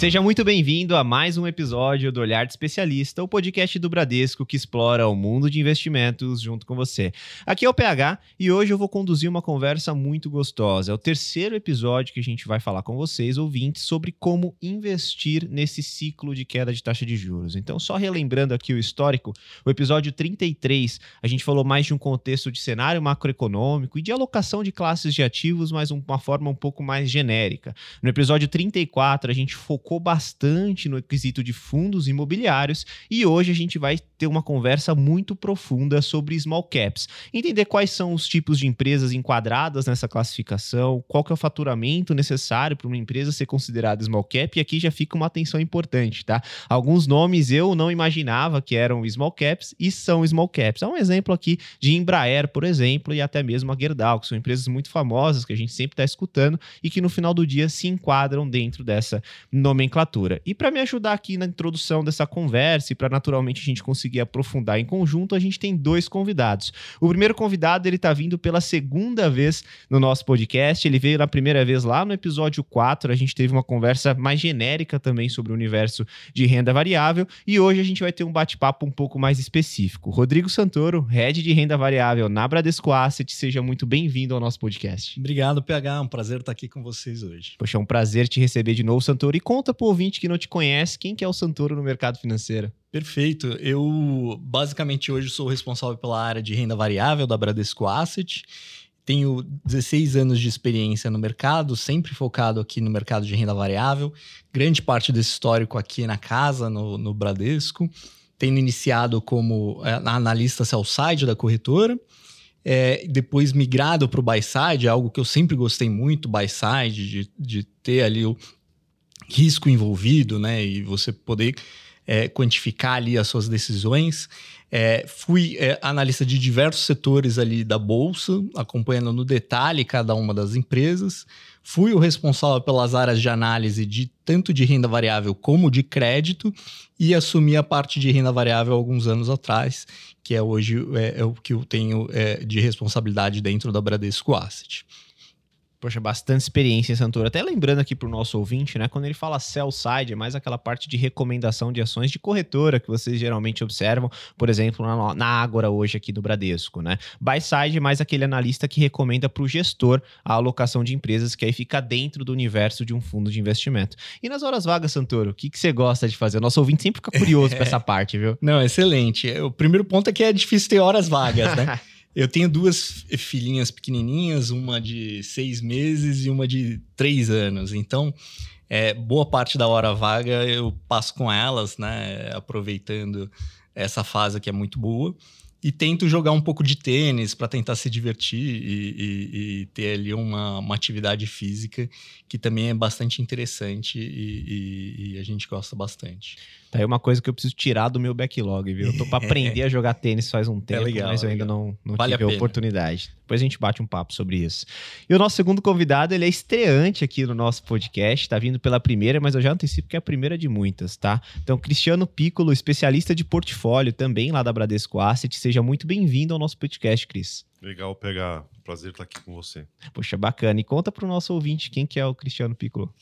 Seja muito bem-vindo a mais um episódio do Olhar de Especialista, o podcast do Bradesco que explora o mundo de investimentos junto com você. Aqui é o PH e hoje eu vou conduzir uma conversa muito gostosa. É o terceiro episódio que a gente vai falar com vocês, ouvintes, sobre como investir nesse ciclo de queda de taxa de juros. Então, só relembrando aqui o histórico, o episódio 33, a gente falou mais de um contexto de cenário macroeconômico e de alocação de classes de ativos, mas uma forma um pouco mais genérica. No episódio 34, a gente focou focou bastante no quesito de fundos imobiliários e hoje a gente vai ter uma conversa muito profunda sobre small caps. Entender quais são os tipos de empresas enquadradas nessa classificação, qual que é o faturamento necessário para uma empresa ser considerada small cap e aqui já fica uma atenção importante, tá? Alguns nomes eu não imaginava que eram small caps e são small caps. É um exemplo aqui de Embraer, por exemplo, e até mesmo a Gerdau, que são empresas muito famosas que a gente sempre está escutando e que no final do dia se enquadram dentro dessa nomenclatura nomenclatura. E para me ajudar aqui na introdução dessa conversa e para naturalmente a gente conseguir aprofundar em conjunto, a gente tem dois convidados. O primeiro convidado, ele tá vindo pela segunda vez no nosso podcast. Ele veio na primeira vez lá no episódio 4, a gente teve uma conversa mais genérica também sobre o universo de renda variável e hoje a gente vai ter um bate-papo um pouco mais específico. Rodrigo Santoro, head de renda variável na Bradesco Asset, seja muito bem-vindo ao nosso podcast. Obrigado, PH, é um prazer estar aqui com vocês hoje. Poxa, é um prazer te receber de novo, Santoro. E conta conta pro ouvinte que não te conhece quem que é o Santoro no mercado financeiro. Perfeito. Eu basicamente hoje sou responsável pela área de renda variável da Bradesco Asset. Tenho 16 anos de experiência no mercado, sempre focado aqui no mercado de renda variável. Grande parte desse histórico aqui na casa, no, no Bradesco. Tendo iniciado como é, analista sell-side da corretora. É, depois migrado para o buy-side, algo que eu sempre gostei muito, buy-side, de, de ter ali o risco envolvido, né? E você poder é, quantificar ali as suas decisões. É, fui é, analista de diversos setores ali da bolsa, acompanhando no detalhe cada uma das empresas. Fui o responsável pelas áreas de análise de tanto de renda variável como de crédito e assumi a parte de renda variável alguns anos atrás, que é hoje é, é o que eu tenho é, de responsabilidade dentro da Bradesco Asset. Poxa, bastante experiência em Santoro. Até lembrando aqui para o nosso ouvinte, né? Quando ele fala sell side, é mais aquela parte de recomendação de ações de corretora que vocês geralmente observam, por exemplo, na, na Ágora hoje aqui do Bradesco, né? Buy side é mais aquele analista que recomenda para o gestor a alocação de empresas que aí fica dentro do universo de um fundo de investimento. E nas horas vagas, Santoro, o que, que você gosta de fazer? O nosso ouvinte sempre fica curioso com essa parte, viu? Não, excelente. O primeiro ponto é que é difícil ter horas vagas, né? Eu tenho duas filhinhas pequenininhas, uma de seis meses e uma de três anos. Então, é, boa parte da hora vaga eu passo com elas, né? Aproveitando essa fase que é muito boa. E tento jogar um pouco de tênis para tentar se divertir e, e, e, ter ali uma, uma atividade física que também é bastante interessante e, e a gente gosta bastante. Tá aí uma coisa que eu preciso tirar do meu backlog, viu? Eu tô pra aprender a jogar tênis faz um é tempo, é legal, mas eu ainda não, não vale tive a, a oportunidade. Depois a gente bate um papo sobre isso. E o nosso segundo convidado, ele é estreante aqui no nosso podcast, tá vindo pela primeira, mas eu já antecipo que é a primeira de muitas, tá? Então, Cristiano Piccolo, especialista de portfólio, também lá da Bradesco Asset, seja muito bem-vindo ao nosso podcast, Cris. Legal pegar, prazer estar aqui com você. Poxa, bacana. E conta para o nosso ouvinte quem que é o Cristiano Piccolo.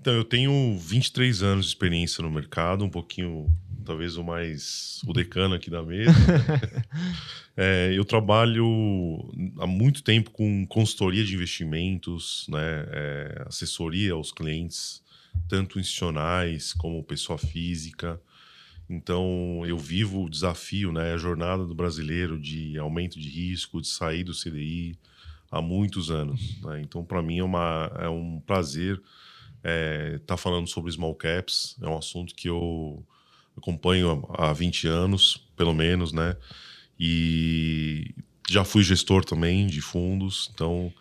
Então, eu tenho 23 anos de experiência no mercado, um pouquinho, talvez o mais o decano aqui da mesa. é, eu trabalho há muito tempo com consultoria de investimentos, né, é, assessoria aos clientes, tanto institucionais como pessoa física. Então, eu vivo o desafio, né, a jornada do brasileiro de aumento de risco, de sair do CDI há muitos anos. Né? Então, para mim, é, uma, é um prazer é, tá falando sobre small caps, é um assunto que eu acompanho há 20 anos, pelo menos, né? E já fui gestor também de fundos, então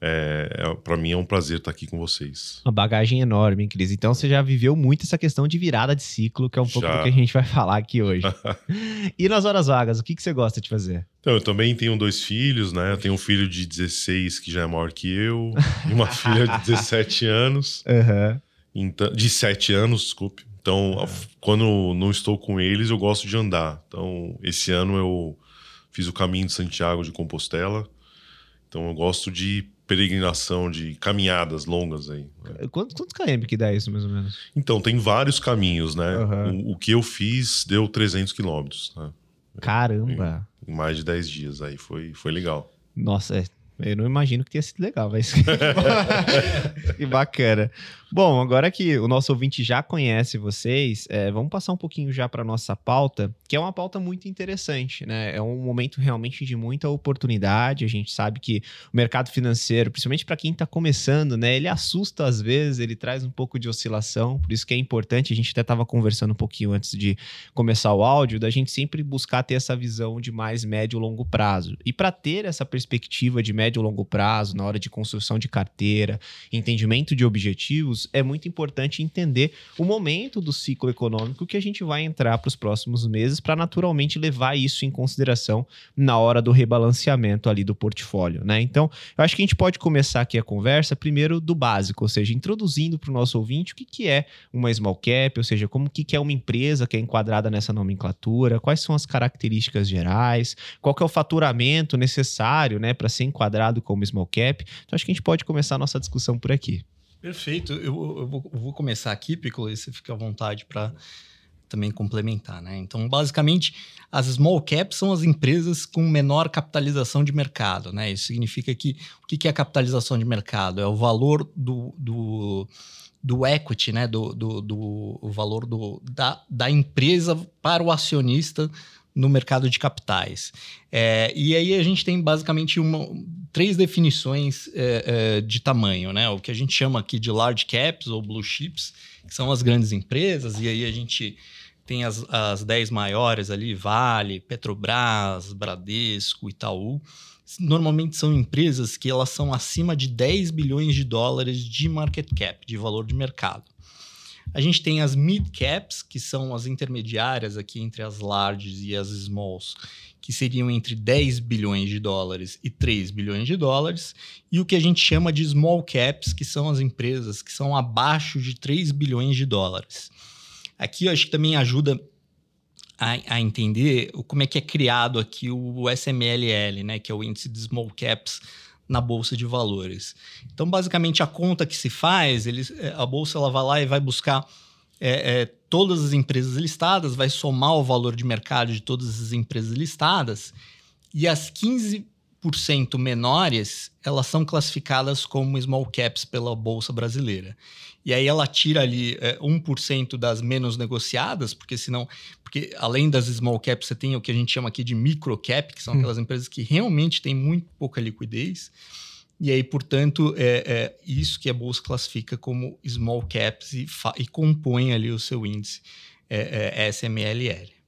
é, é para mim é um prazer estar aqui com vocês. Uma bagagem enorme, hein, Cris? Então você já viveu muito essa questão de virada de ciclo, que é um pouco já. do que a gente vai falar aqui hoje. e nas horas vagas, o que, que você gosta de fazer? Então, eu também tenho dois filhos, né? Eu tenho um filho de 16 que já é maior que eu, e uma filha de 17 anos. Uhum. Então, de 7 anos, desculpe. Então, uhum. quando não estou com eles, eu gosto de andar. Então, esse ano eu fiz o caminho de Santiago de Compostela. Então, eu gosto de peregrinação, de caminhadas longas aí. né? Quantos, quantos km que dá isso, mais ou menos? Então, tem vários caminhos, né? Uhum. O, o, que eu fiz deu 300 quilômetros, né? Caramba! Em mais de 10 dias aí, foi, foi legal. Nossa, é, eu não imagino que tenha sido legal, mas que bacana. Bom, agora que o nosso ouvinte já conhece vocês, é, vamos passar um pouquinho já para nossa pauta, que é uma pauta muito interessante, né? É um momento realmente de muita oportunidade. A gente sabe que o mercado financeiro, principalmente para quem está começando, né? Ele assusta às vezes, ele traz um pouco de oscilação. Por isso que é importante. A gente até estava conversando um pouquinho antes de começar o áudio, da gente sempre buscar ter essa visão de mais médio e longo prazo. E para ter essa perspectiva de médio e longo prazo na hora de construção de carteira, entendimento de objetivos é muito importante entender o momento do ciclo econômico que a gente vai entrar para os próximos meses para naturalmente levar isso em consideração na hora do rebalanceamento ali do portfólio, né? Então, eu acho que a gente pode começar aqui a conversa primeiro do básico, ou seja, introduzindo para o nosso ouvinte o que, que é uma small cap, ou seja, como que, que é uma empresa que é enquadrada nessa nomenclatura, quais são as características gerais, qual que é o faturamento necessário, né, para ser enquadrado como small cap. Então, acho que a gente pode começar a nossa discussão por aqui. Perfeito. Eu, eu, vou, eu vou, começar aqui, Piccolo, e você fica à vontade para também complementar, né? Então, basicamente, as small caps são as empresas com menor capitalização de mercado, né? Isso significa que o que é a capitalização de mercado? É o valor do, do, do equity, né? Do, do, do valor do, da, da empresa para o acionista no mercado de capitais. É, e aí a gente tem basicamente uma, três definições é, é, de tamanho, né? O que a gente chama aqui de large caps ou blue chips, que são as grandes empresas, e aí a gente tem as, as dez maiores ali, Vale, Petrobras, Bradesco, Itaú. Normalmente são empresas que elas são acima de 10 bilhões de dólares de market cap, de valor de mercado. A gente tem as mid caps, que são as intermediárias aqui entre as larges e as smalls, que seriam entre 10 bilhões de dólares e 3 bilhões de dólares, e o que a gente chama de small caps, que são as empresas que são abaixo de 3 bilhões de dólares. Aqui eu acho que também ajuda a, a entender como é que é criado aqui o SMLL, né, que é o índice de small caps na bolsa de valores. Então, basicamente, a conta que se faz, eles, é, a bolsa ela vai lá e vai buscar é, é, todas as empresas listadas, vai somar o valor de mercado de todas as empresas listadas e as 15% menores elas são classificadas como small caps pela bolsa brasileira. E aí ela tira ali é, 1% das menos negociadas, porque senão, porque além das small caps, você tem o que a gente chama aqui de micro cap, que são hum. aquelas empresas que realmente têm muito pouca liquidez. E aí, portanto, é, é isso que a bolsa classifica como small caps e, e compõe ali o seu índice é, é SMLL.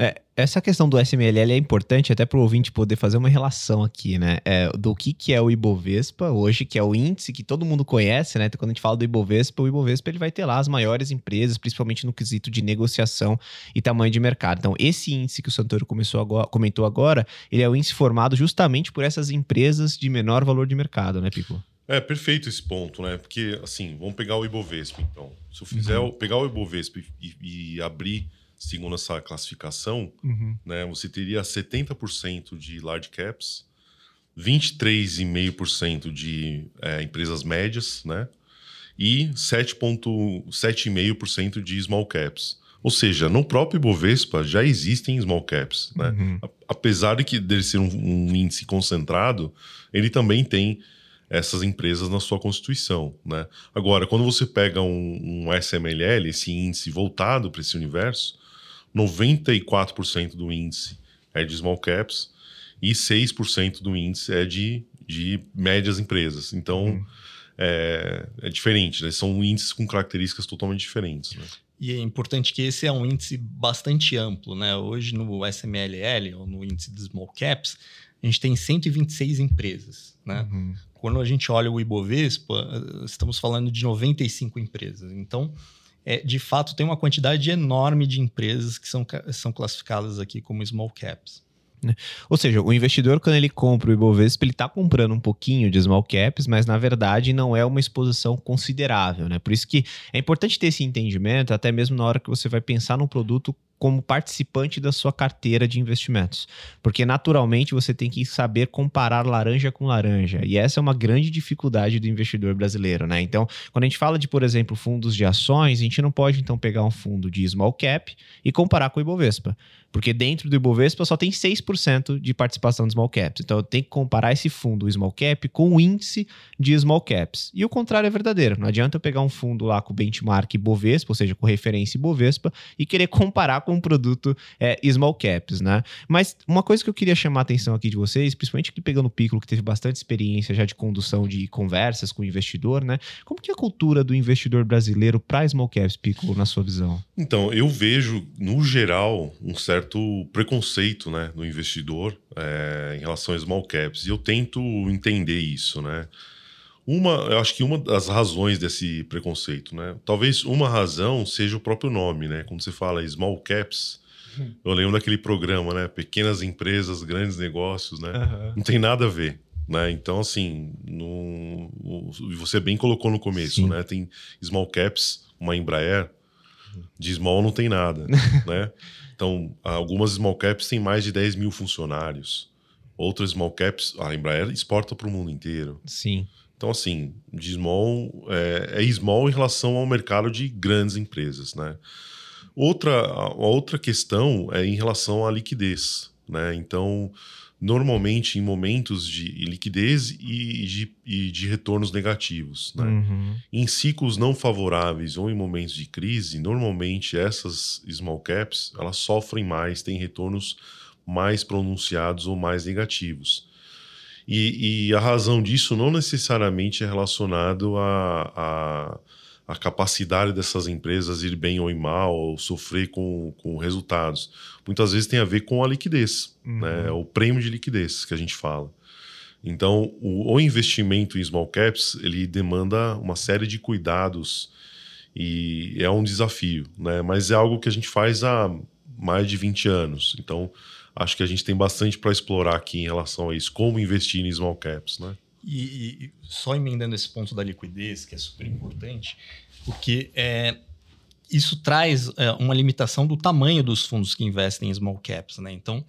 É, essa questão do SMLL é importante até para o ouvinte poder fazer uma relação aqui, né? É, do que, que é o Ibovespa hoje, que é o índice que todo mundo conhece, né? Então, quando a gente fala do Ibovespa, o Ibovespa ele vai ter lá as maiores empresas, principalmente no quesito de negociação e tamanho de mercado. Então, esse índice que o Santoro começou agora, comentou agora, ele é o índice formado justamente por essas empresas de menor valor de mercado, né, Pico? É perfeito esse ponto, né? Porque, assim, vamos pegar o Ibovespa, então. Se eu fizer uhum. pegar o Ibovespa e, e abrir segundo essa classificação, uhum. né, você teria 70% de large caps, 23,5% de é, empresas médias, né? E 7,5% de small caps. Ou seja, no próprio Ibovespa já existem small caps, né? Uhum. Apesar de que dele ser um, um, índice concentrado, ele também tem essas empresas na sua constituição, né? Agora, quando você pega um, um SMLL, esse índice voltado para esse universo, 94% do índice é de small caps e 6% do índice é de, de médias empresas. Então, uhum. é, é, diferente, né? São índices com características totalmente diferentes, né? E é importante que esse é um índice bastante amplo, né? Hoje no SMLL, ou no índice de small caps, a gente tem 126 empresas, né? Uhum. Quando a gente olha o Ibovespa, estamos falando de 95 empresas. Então, é, de fato tem uma quantidade enorme de empresas que são, são classificadas aqui como small caps. Né? Ou seja, o investidor, quando ele compra o Ibovespa, ele está comprando um pouquinho de small caps, mas na verdade não é uma exposição considerável. Né? Por isso que é importante ter esse entendimento, até mesmo na hora que você vai pensar num produto como participante da sua carteira de investimentos. Porque naturalmente você tem que saber comparar laranja com laranja. E essa é uma grande dificuldade do investidor brasileiro, né? Então, quando a gente fala de, por exemplo, fundos de ações, a gente não pode então pegar um fundo de small cap e comparar com o Ibovespa. Porque dentro do Ibovespa só tem 6% de participação de small caps. Então tenho que comparar esse fundo small cap com o índice de small caps. E o contrário é verdadeiro. Não adianta eu pegar um fundo lá com benchmark Ibovespa, ou seja, com referência Ibovespa, e querer comparar com um produto é, small caps, né? Mas uma coisa que eu queria chamar a atenção aqui de vocês, principalmente que pegando o Piccolo, que teve bastante experiência já de condução de conversas com o investidor, né? Como que é a cultura do investidor brasileiro para small caps, Piccolo, na sua visão? Então, eu vejo, no geral, um certo preconceito né, no investidor é, em relação a small caps. E eu tento entender isso, né? Uma, eu acho que uma das razões desse preconceito, né? Talvez uma razão seja o próprio nome, né? Quando você fala small caps, uhum. eu lembro daquele programa, né? Pequenas empresas, grandes negócios, né? Uhum. Não tem nada a ver. Né? Então, assim, no, você bem colocou no começo, Sim. né? Tem small caps, uma Embraer, de small não tem nada, né? Então, algumas small caps têm mais de 10 mil funcionários. Outras small caps, a Embraer exporta para o mundo inteiro. Sim. Então, assim, de small é, é, small em relação ao mercado de grandes empresas, né? Outra, a outra questão é em relação à liquidez, né? Então, normalmente em momentos de liquidez e de, e de retornos negativos. Né? Uhum. Em ciclos não favoráveis ou em momentos de crise, normalmente essas small caps elas sofrem mais, têm retornos mais pronunciados ou mais negativos. E, e a razão disso não necessariamente é relacionado a, a a capacidade dessas empresas ir bem ou ir mal, ou sofrer com, com resultados. Muitas vezes tem a ver com a liquidez, uhum. né? o prêmio de liquidez que a gente fala. Então, o, o, investimento em small caps, ele demanda uma série de cuidados e é um desafio, né? mas é algo que a gente faz há mais de 20 anos. Então, acho que a gente tem bastante para explorar aqui em relação a isso, como investir em small caps, né? E, e, só emendando esse ponto da liquidez, que é super importante, porque é, isso traz é, uma limitação do tamanho dos fundos que investem em small caps. Né? Então,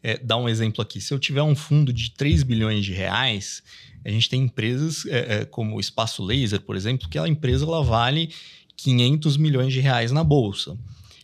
é, dá um exemplo aqui. Se eu tiver um fundo de 3 bilhões de reais, a gente tem empresas é, é, como o Espaço Laser, por exemplo, que a empresa ela vale 500 milhões de reais na bolsa.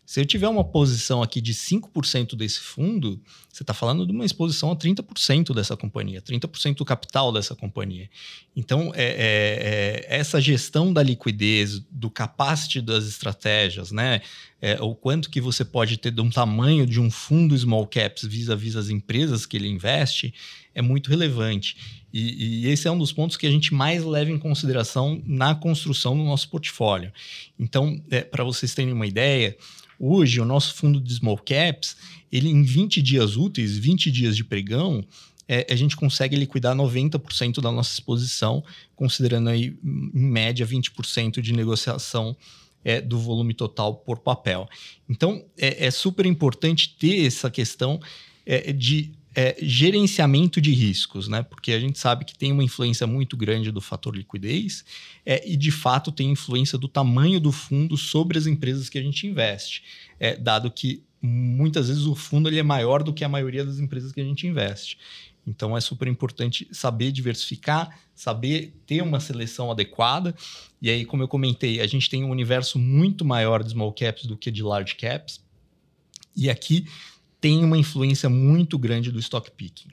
Se eu tiver uma posição aqui de 5% desse fundo, você está falando de uma exposição a 30% dessa companhia, 30% do capital dessa companhia. Então, é, é, é, essa gestão da liquidez, do capacity das estratégias, né? É, o quanto que você pode ter de um tamanho de um fundo small caps vis-a-vis -vis as empresas que ele investe, é muito relevante. E, e, esse é um dos pontos que a gente mais leva em consideração na construção do nosso portfólio. Então, é, para vocês terem uma ideia, Hoje, o nosso fundo de small caps, ele em 20 dias úteis, 20 dias de pregão, é, a gente consegue liquidar 90% da nossa exposição, considerando aí, em média, 20% de negociação é, do volume total por papel. Então, é, é super importante ter essa questão é, de é, gerenciamento de riscos, né? Porque a gente sabe que tem uma influência muito grande do fator liquidez é, e, de fato, tem influência do tamanho do fundo sobre as empresas que a gente investe, é, dado que muitas vezes o fundo ele é maior do que a maioria das empresas que a gente investe. Então é super importante saber diversificar, saber ter uma seleção adequada. E aí, como eu comentei, a gente tem um universo muito maior de small caps do que de large caps. E aqui tem uma influência muito grande do stock picking.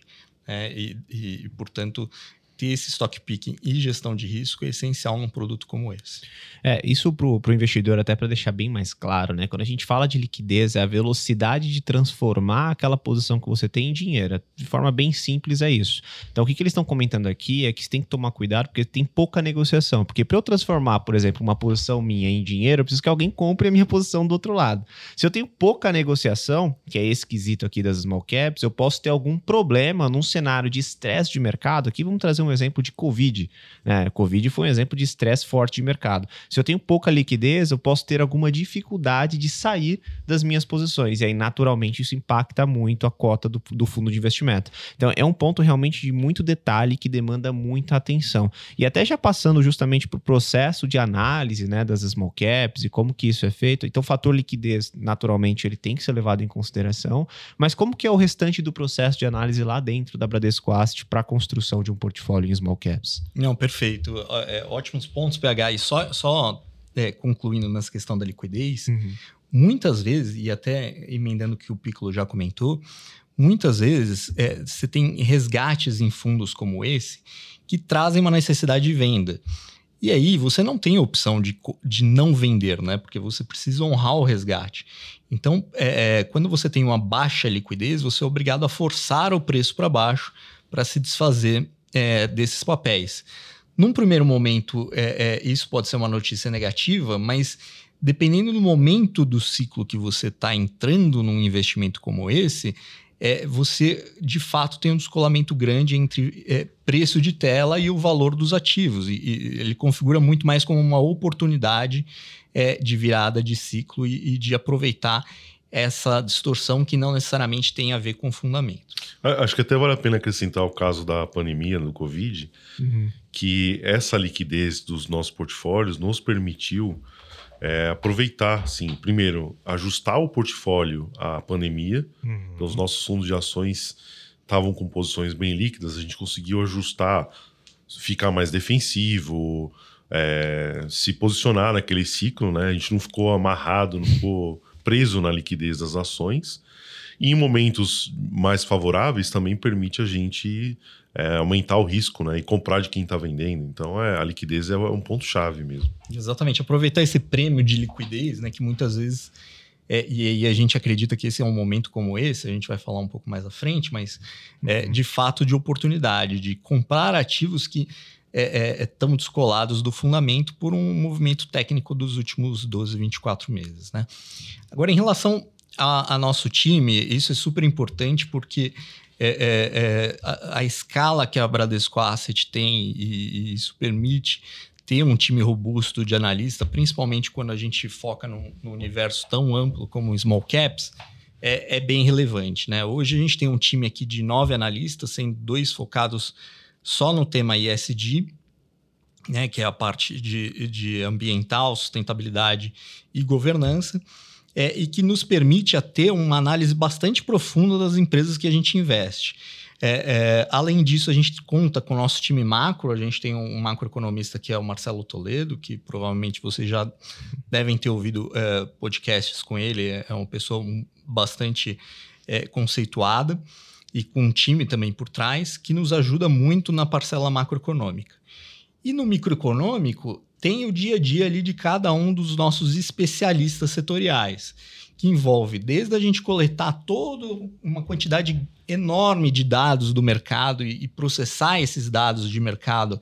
Né? E, e, portanto, ter esse stock picking e gestão de risco é essencial num produto como esse. É, isso para o investidor, até para deixar bem mais claro, né? Quando a gente fala de liquidez, é a velocidade de transformar aquela posição que você tem em dinheiro. De forma bem simples, é isso. Então, o que, que eles estão comentando aqui é que você tem que tomar cuidado porque tem pouca negociação. Porque para eu transformar, por exemplo, uma posição minha em dinheiro, eu preciso que alguém compre a minha posição do outro lado. Se eu tenho pouca negociação, que é esquisito aqui das small caps, eu posso ter algum problema num cenário de estresse de mercado. Aqui vamos trazer um exemplo de Covid. Né? Covid foi um exemplo de estresse forte de mercado. Se eu tenho pouca liquidez, eu posso ter alguma dificuldade de sair das minhas posições. E aí, naturalmente, isso impacta muito a cota do, do fundo de investimento. Então, é um ponto realmente de muito detalhe que demanda muita atenção. E até já passando justamente para o processo de análise né, das small caps e como que isso é feito. Então, o fator liquidez, naturalmente, ele tem que ser levado em consideração. Mas como que é o restante do processo de análise lá dentro da Bradesco Asset para a construção de um portfólio em small caps? Não, perfeito. É, ótimos pontos, PH. E só, só é, concluindo nessa questão da liquidez, uhum. muitas vezes, e até emendando o que o Piccolo já comentou, muitas vezes é, você tem resgates em fundos como esse que trazem uma necessidade de venda. E aí você não tem opção de, de não vender, né? Porque você precisa honrar o resgate. Então, é, é quando você tem uma baixa liquidez, você é obrigado a forçar o preço para baixo para se desfazer é, desses papéis. Num primeiro momento, é, é, isso pode ser uma notícia negativa, mas dependendo do momento do ciclo que você está entrando num investimento como esse, é, você de fato tem um descolamento grande entre é, preço de tela e o valor dos ativos. E, e ele configura muito mais como uma oportunidade é, de virada de ciclo e, e, de aproveitar essa distorção que não necessariamente tem a ver com fundamento. Acho que até vale a pena acrescentar o caso da pandemia do Covid, uhum. que essa liquidez dos nossos portfólios nos permitiu é, aproveitar, sim, primeiro, ajustar o portfólio à pandemia. Uhum. Então, os nossos fundos de ações estavam com posições bem líquidas, a gente conseguiu ajustar, ficar mais defensivo, é, se posicionar naquele ciclo, né? A gente não ficou amarrado, não ficou preso na liquidez das ações. E em momentos mais favoráveis também permite a gente é, aumentar o risco né, e comprar de quem está vendendo. Então é, a liquidez é um ponto-chave mesmo. Exatamente, aproveitar esse prêmio de liquidez, né, que muitas vezes. É, e, e, a gente acredita que esse é um momento como esse, a gente vai falar um pouco mais à frente, mas é, uhum. de fato de oportunidade, de comprar ativos que estão é, é, descolados do fundamento por um movimento técnico dos últimos 12, 24 meses. Né? Agora, em relação a, a, nosso time, isso é super importante porque é, é, é, a, a, escala que a Bradesco Asset tem e, e, isso permite ter um time robusto de analista, principalmente quando a gente foca no, no universo tão amplo como small caps, é, é, bem relevante. Né? Hoje a gente tem um time aqui de nove analistas, sendo dois focados só no tema ISD, né, que é a parte de, de ambiental, sustentabilidade e governança é, e que nos permite a ter uma análise bastante profunda das empresas que a gente investe. É, é, além disso, a gente conta com o nosso time macro. A gente tem um macroeconomista que é o Marcelo Toledo, que provavelmente vocês já devem ter ouvido é, podcasts com ele. É, é uma pessoa bastante é, conceituada e com um time também por trás que nos ajuda muito na parcela macroeconômica. E no microeconômico, tem o dia a dia ali de cada um dos nossos especialistas setoriais, que envolve desde a gente coletar toda uma quantidade enorme de dados do mercado e, e processar esses dados de mercado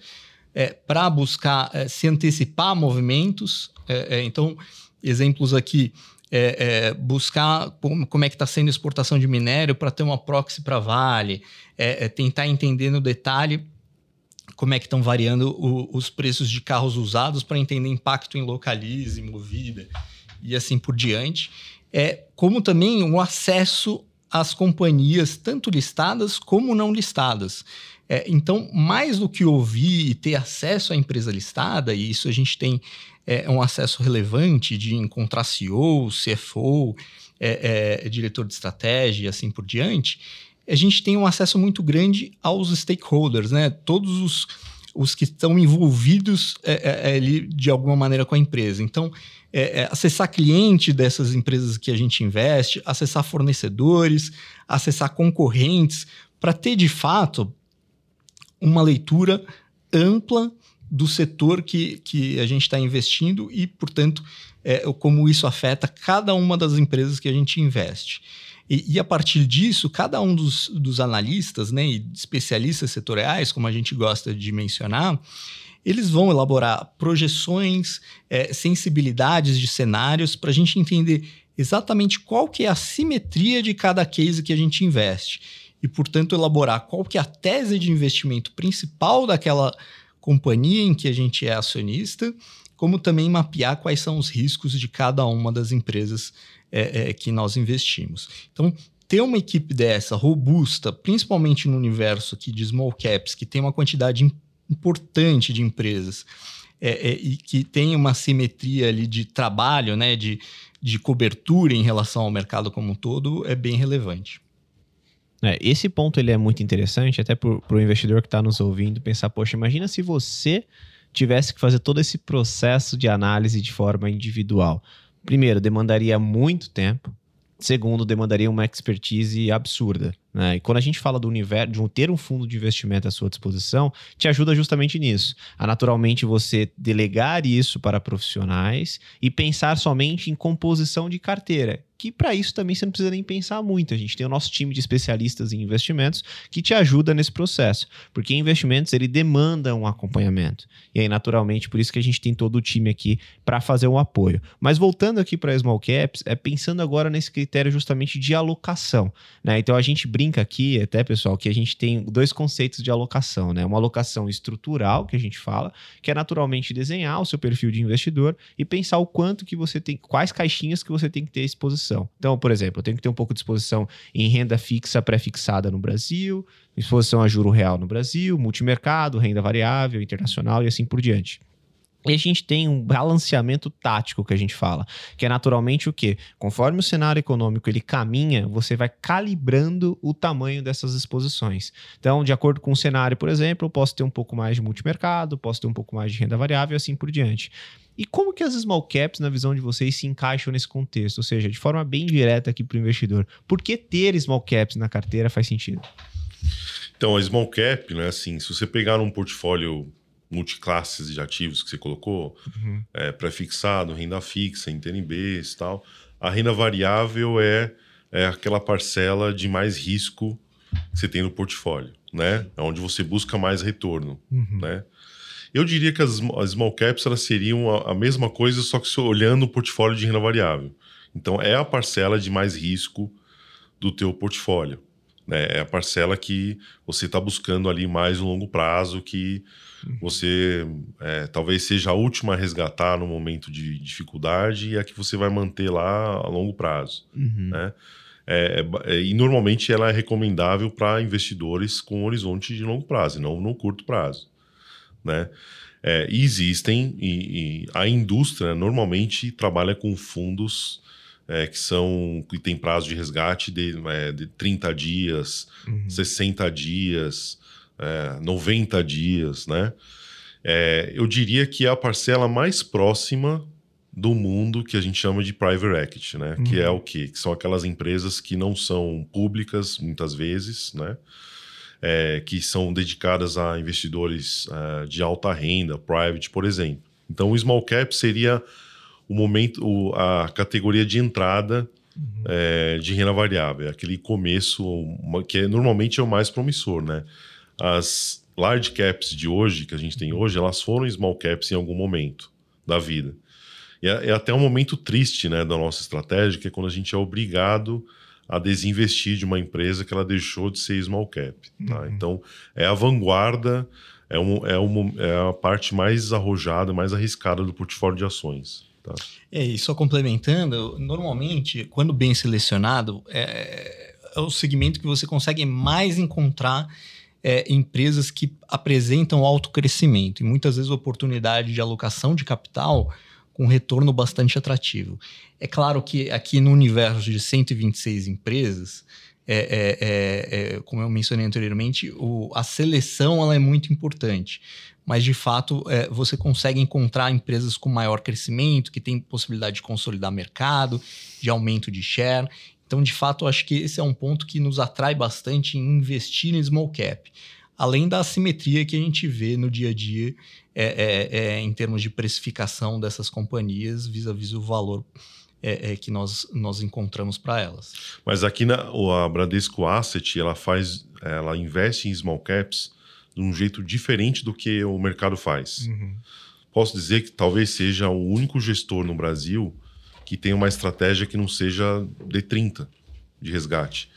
é, para buscar é, se antecipar a movimentos. É, é então, exemplos aqui. É, é, buscar como, como, é que está sendo a exportação de minério para ter uma proxy para Vale, tentar entender no detalhe como é que estão variando o, os preços de carros usados para entender impacto em localize, movida e assim por diante. É, como também o acesso às companhias, tanto listadas como não listadas. É, então, mais do que ouvir e ter acesso à empresa listada, e isso a gente tem é, um acesso relevante de encontrar CEO, CFO, é, é, diretor de estratégia e assim por diante, a gente tem um acesso muito grande aos stakeholders, né? Todos os, os que estão envolvidos é, é, é de alguma maneira com a empresa. Então, é, é, acessar cliente dessas empresas que a gente investe, acessar fornecedores, acessar concorrentes, para ter de fato uma leitura ampla do setor que, que a gente está investindo e, portanto, é, como isso afeta cada uma das empresas que a gente investe. E, e, a partir disso, cada um dos, dos analistas né, e especialistas setoriais, como a gente gosta de mencionar, eles vão elaborar projeções, é, sensibilidades de cenários para a gente entender exatamente qual que é a simetria de cada case que a gente investe. e, portanto, elaborar qual que é a tese de investimento principal daquela companhia em que a gente é acionista, como também mapear quais são os riscos de cada uma das empresas é, é, que nós investimos. Então, ter uma equipe dessa robusta, principalmente no universo aqui de small caps, que tem uma quantidade importante de empresas é, é, e que tem uma simetria ali de trabalho, né, de, de cobertura em relação ao mercado como um todo, é bem relevante. É, esse ponto ele é muito interessante, até para o investidor que está nos ouvindo pensar, poxa, imagina se você tivesse que fazer todo esse processo de análise de forma individual. Primeiro, demandaria muito tempo. Segundo, demandaria uma expertise absurda. Né? E quando a gente fala do universo, de um, ter um fundo de investimento à sua disposição, te ajuda justamente nisso. A naturalmente você delegar isso para profissionais e pensar somente em composição de carteira, que para isso também você não precisa nem pensar muito. A gente tem o nosso time de especialistas em investimentos que te ajuda nesse processo, porque investimentos ele demanda um acompanhamento. E aí, naturalmente, por isso que a gente tem todo o time aqui para fazer um apoio. Mas voltando aqui para small caps, é pensando agora nesse critério justamente de alocação. Né? Então a gente brinca aqui, até pessoal, que a gente tem dois conceitos de alocação, né? Uma alocação estrutural, que a gente fala, que é naturalmente desenhar o seu perfil de investidor e pensar o quanto que você tem, quais caixinhas que você tem que ter exposição. Então, por exemplo, eu tenho que ter um pouco de exposição em renda fixa pré-fixada no Brasil, exposição a juro real no Brasil, multimercado, renda variável, internacional e assim por diante. E a gente tem um balanceamento tático que a gente fala, que é naturalmente o quê? Conforme o cenário econômico ele caminha, você vai calibrando o tamanho dessas exposições. Então, de acordo com o cenário, por exemplo, eu posso ter um pouco mais de multimercado, posso ter um pouco mais de renda variável e assim por diante. E como que as small caps, na visão de vocês, se encaixam nesse contexto? Ou seja, de forma bem direta aqui para o investidor. Por que ter small caps na carteira faz sentido? Então, a small cap, né, assim, se você pegar um portfólio multiclasses de ativos que você colocou, uhum. é, pré-fixado, renda fixa, em TNBs e tal, a renda variável é, é aquela parcela de mais risco que você tem no portfólio, né? É onde você busca mais retorno, uhum. né? Eu diria que as, as small caps elas seriam a, a, mesma coisa, só que olhando o portfólio de renda variável. Então, é a parcela de mais risco do teu portfólio. Né? É a parcela que você está buscando ali mais no longo prazo, que você é, talvez seja a última a resgatar no momento de dificuldade e a que você vai manter lá a longo prazo. Uhum. Né? É, é, e normalmente ela é recomendável para investidores com horizonte de longo prazo, não no curto prazo né? É, e existem, e, e, a indústria normalmente trabalha com fundos é, que são que tem prazo de resgate de, é, de 30 dias, uhum. 60 dias, é, 90 dias, né? É, eu diria que é a parcela mais próxima do mundo que a gente chama de private equity, né? Uhum. Que é o quê? Que são aquelas empresas que não são públicas, muitas vezes, né? é, que são dedicadas a investidores uh, de alta renda, private, por exemplo. Então, o small cap seria o momento, o, a categoria de entrada uhum. é, de renda variável, é aquele começo que é, normalmente é o mais promissor, né? As large caps de hoje, que a gente tem hoje, elas foram small caps em algum momento da vida. E é, é até um momento triste né, da nossa estratégia, que é quando a gente é obrigado a desinvestir de uma empresa que ela deixou de ser small cap. Tá? Uhum. Então, é a vanguarda, é, um, é, uma, é a parte mais arrojada, mais arriscada do portfólio de ações. Tá? É, e só complementando, normalmente, quando bem selecionado, é, é o segmento que você consegue mais encontrar é, empresas que apresentam alto crescimento e muitas vezes oportunidade de alocação de capital com retorno bastante atrativo. É claro que aqui no universo de 126 empresas, é, é, é, é, como eu mencionei anteriormente, o, a seleção ela é muito importante. Mas, de fato, é, você consegue encontrar empresas com maior crescimento, que têm possibilidade de consolidar mercado, de aumento de share. Então, de fato, acho que esse é um ponto que nos atrai bastante em investir em small cap além da assimetria que a gente vê no dia a dia é, é, é, em termos de precificação dessas companhias vis-à-vis -vis o valor é, é, que nós, nós encontramos para elas. Mas aqui na a Bradesco Asset ela faz, ela investe em small caps de um jeito diferente do que o mercado faz. Uhum. Posso dizer que talvez seja o único gestor no Brasil que tem uma estratégia que não seja de 30 de resgate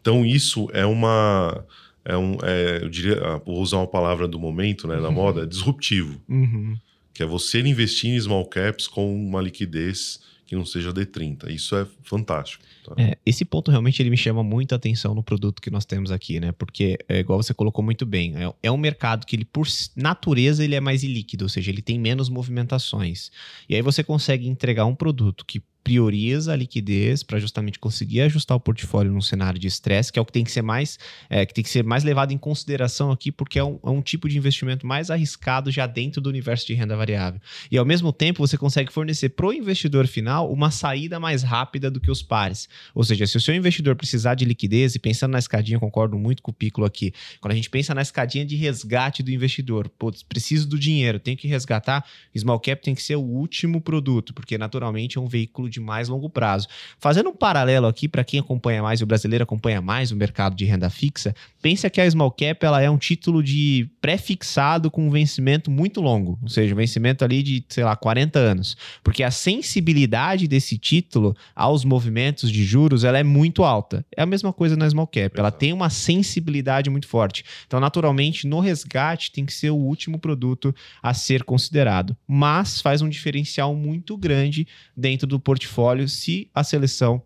Então, isso é uma. É um, é, eu diria, ah, vou usar uma palavra do momento, né, na Uhum. moda, é disruptivo. Uhum. Que é você investir em small caps com uma liquidez que não seja D30. Isso é fantástico. tá? É, esse ponto realmente ele me chama muita atenção no produto que nós temos aqui, né? Porque, é, igual você colocou muito bem, é, é um mercado que ele, por natureza, ele é mais ilíquido, ou seja, ele tem menos movimentações. E aí você consegue entregar um produto que prioriza a liquidez para justamente conseguir ajustar o portfólio num cenário de estresse, que é o que tem que ser mais, é, que tem que ser mais levado em consideração aqui, porque é um, é um tipo de investimento mais arriscado já dentro do universo de renda variável. E ao mesmo tempo você consegue fornecer para o investidor final uma saída mais rápida do que os pares. Ou seja, se o seu investidor precisar de liquidez, e pensando na escadinha, concordo muito com o Piccolo aqui, quando a gente pensa na escadinha de resgate do investidor, preciso do dinheiro, tenho que resgatar, small cap tem que ser o último produto, porque naturalmente é um veículo de mais longo prazo. Fazendo um paralelo aqui, para quem acompanha mais, o brasileiro acompanha mais o mercado de renda fixa, pensa que a small cap ela é um título de pré-fixado com um vencimento muito longo, ou seja, um vencimento ali de, sei lá, 40 anos, porque a sensibilidade desse título aos movimentos de juros, ela é muito alta. É a mesma coisa na small cap, ela tem uma sensibilidade muito forte. Então, naturalmente, no resgate tem que ser o último produto a ser considerado, mas faz um diferencial muito grande dentro do portfólio se a seleção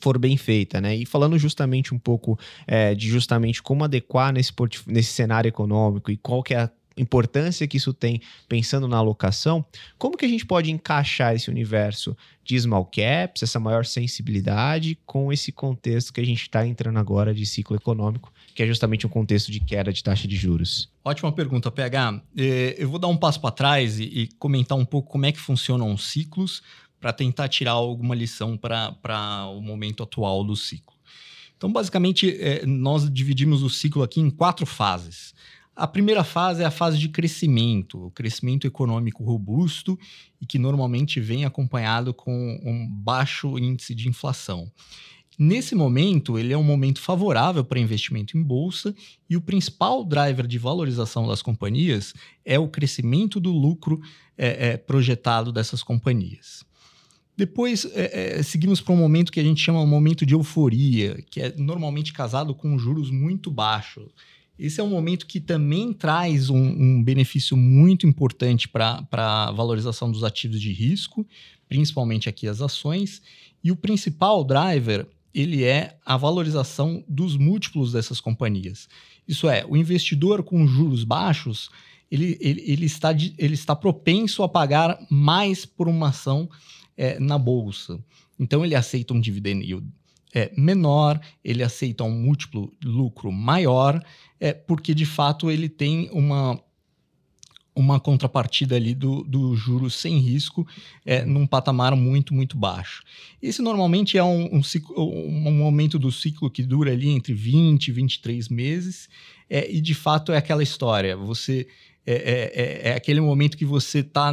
for bem feita, né? E falando justamente um pouco é, de justamente como adequar nesse, nesse cenário econômico e qual que é a importância que isso tem pensando na alocação, como que a gente pode encaixar esse universo de small caps, essa maior sensibilidade, com esse contexto que a gente está entrando agora de ciclo econômico, que é justamente um contexto de queda de taxa de juros? Ótima pergunta, PH. Eh, Eu vou dar um passo para trás e comentar um pouco como é que funcionam os ciclos para tentar tirar alguma lição para o momento atual do ciclo. Então, basicamente, eh, nós dividimos o ciclo aqui em quatro fases. A primeira fase é a fase de crescimento, o crescimento econômico robusto e que normalmente vem acompanhado com um baixo índice de inflação. Nesse momento, ele é um momento favorável para investimento em bolsa e o principal driver de valorização das companhias é o crescimento do lucro é, é, projetado dessas companhias. Depois, é, é, seguimos para um momento que a gente chama um momento de euforia, que é normalmente casado com juros muito baixos. Esse é um momento que também traz um, um benefício muito importante para a valorização dos ativos de risco, principalmente aqui as ações. E o principal driver ele é a valorização dos múltiplos dessas companhias. Isso é, o investidor com juros baixos, ele, ele, ele, está, ele está propenso a pagar mais por uma ação é, na bolsa. Então, ele aceita um dividend yield é, menor, ele aceita um múltiplo lucro maior, é, porque, de fato, ele tem uma uma contrapartida ali do, do juros sem risco é, num patamar muito, muito baixo. Esse normalmente é um, um, ciclo, um momento do ciclo que dura ali entre 20 e 23 meses, é, e de fato é aquela história, você... É, é, é, aquele momento que você está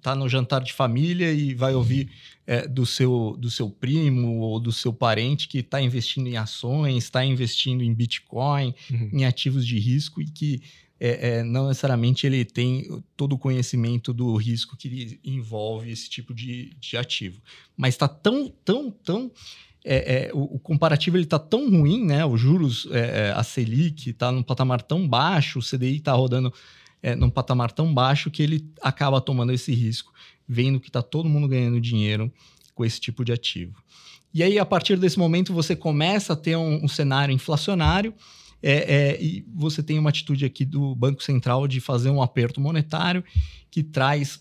tá no jantar de família e vai ouvir é, do, seu, do seu primo ou do seu parente que está investindo em ações, está investindo em Bitcoin, uhum. em ativos de risco e que é, é, não necessariamente ele tem todo o conhecimento do risco que envolve esse tipo de, de ativo. Mas está tão, tão, tão. É, é, o, o, comparativo ele está tão ruim, né? Os juros, a Selic está num patamar tão baixo, o CDI está rodando num patamar tão baixo que ele acaba tomando esse risco, vendo que está todo mundo ganhando dinheiro com esse tipo de ativo. E aí, a partir desse momento, você começa a ter um, um cenário inflacionário é, é, e você tem uma atitude aqui do Banco Central de fazer um aperto monetário que traz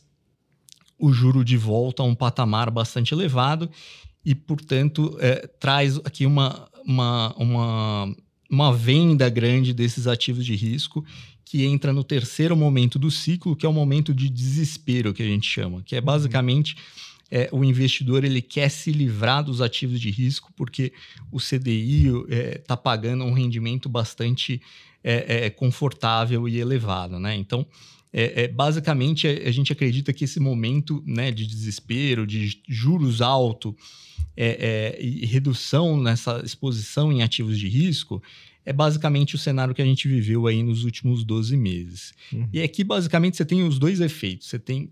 o juro de volta a um patamar bastante elevado e, portanto, é, traz aqui uma, uma, uma, uma venda grande desses ativos de risco que entra no terceiro momento do ciclo, que é o momento de desespero que a gente chama, que é basicamente é, o investidor ele quer se livrar dos ativos de risco porque o CDI está é, tá pagando um rendimento bastante é, é, confortável e elevado, né? Então, basicamente a, gente acredita que esse momento né, de desespero, de juros altos e redução nessa exposição em ativos de risco é basicamente o cenário que a gente viveu aí nos últimos 12 meses. Uhum. E aqui, basicamente, você tem os dois efeitos. Você tem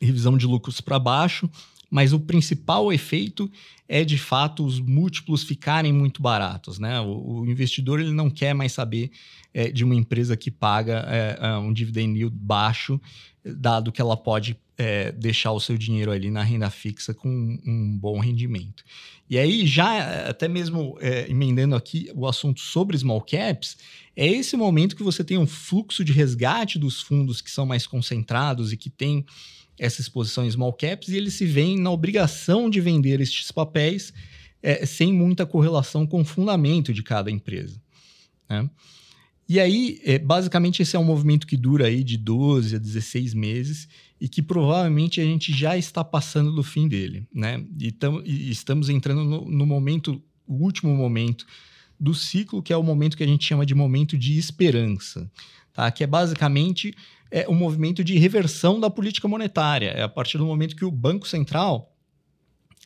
revisão de lucros para baixo, mas o principal efeito é de fato os múltiplos ficarem muito baratos. Né? O, o investidor ele não quer mais saber é, de uma empresa que paga é, um dividend yield baixo, dado que ela pode é, deixar o seu dinheiro ali na renda fixa com um, bom rendimento. E aí, já até mesmo é, emendando aqui o assunto sobre small caps, é esse momento que você tem um fluxo de resgate dos fundos que são mais concentrados e que têm essa exposição em small caps, e eles se veem na obrigação de vender estes papéis é, sem muita correlação com o fundamento de cada empresa. Né? E aí, é, basicamente, esse é um movimento que dura aí de 12 a 16 meses e que provavelmente a gente já está passando do fim dele, né? E, tam, e estamos entrando no, no, momento, o último momento do ciclo, que é o momento que a gente chama de momento de esperança, tá? Que é basicamente é, um movimento de reversão da política monetária. É a partir do momento que o Banco Central,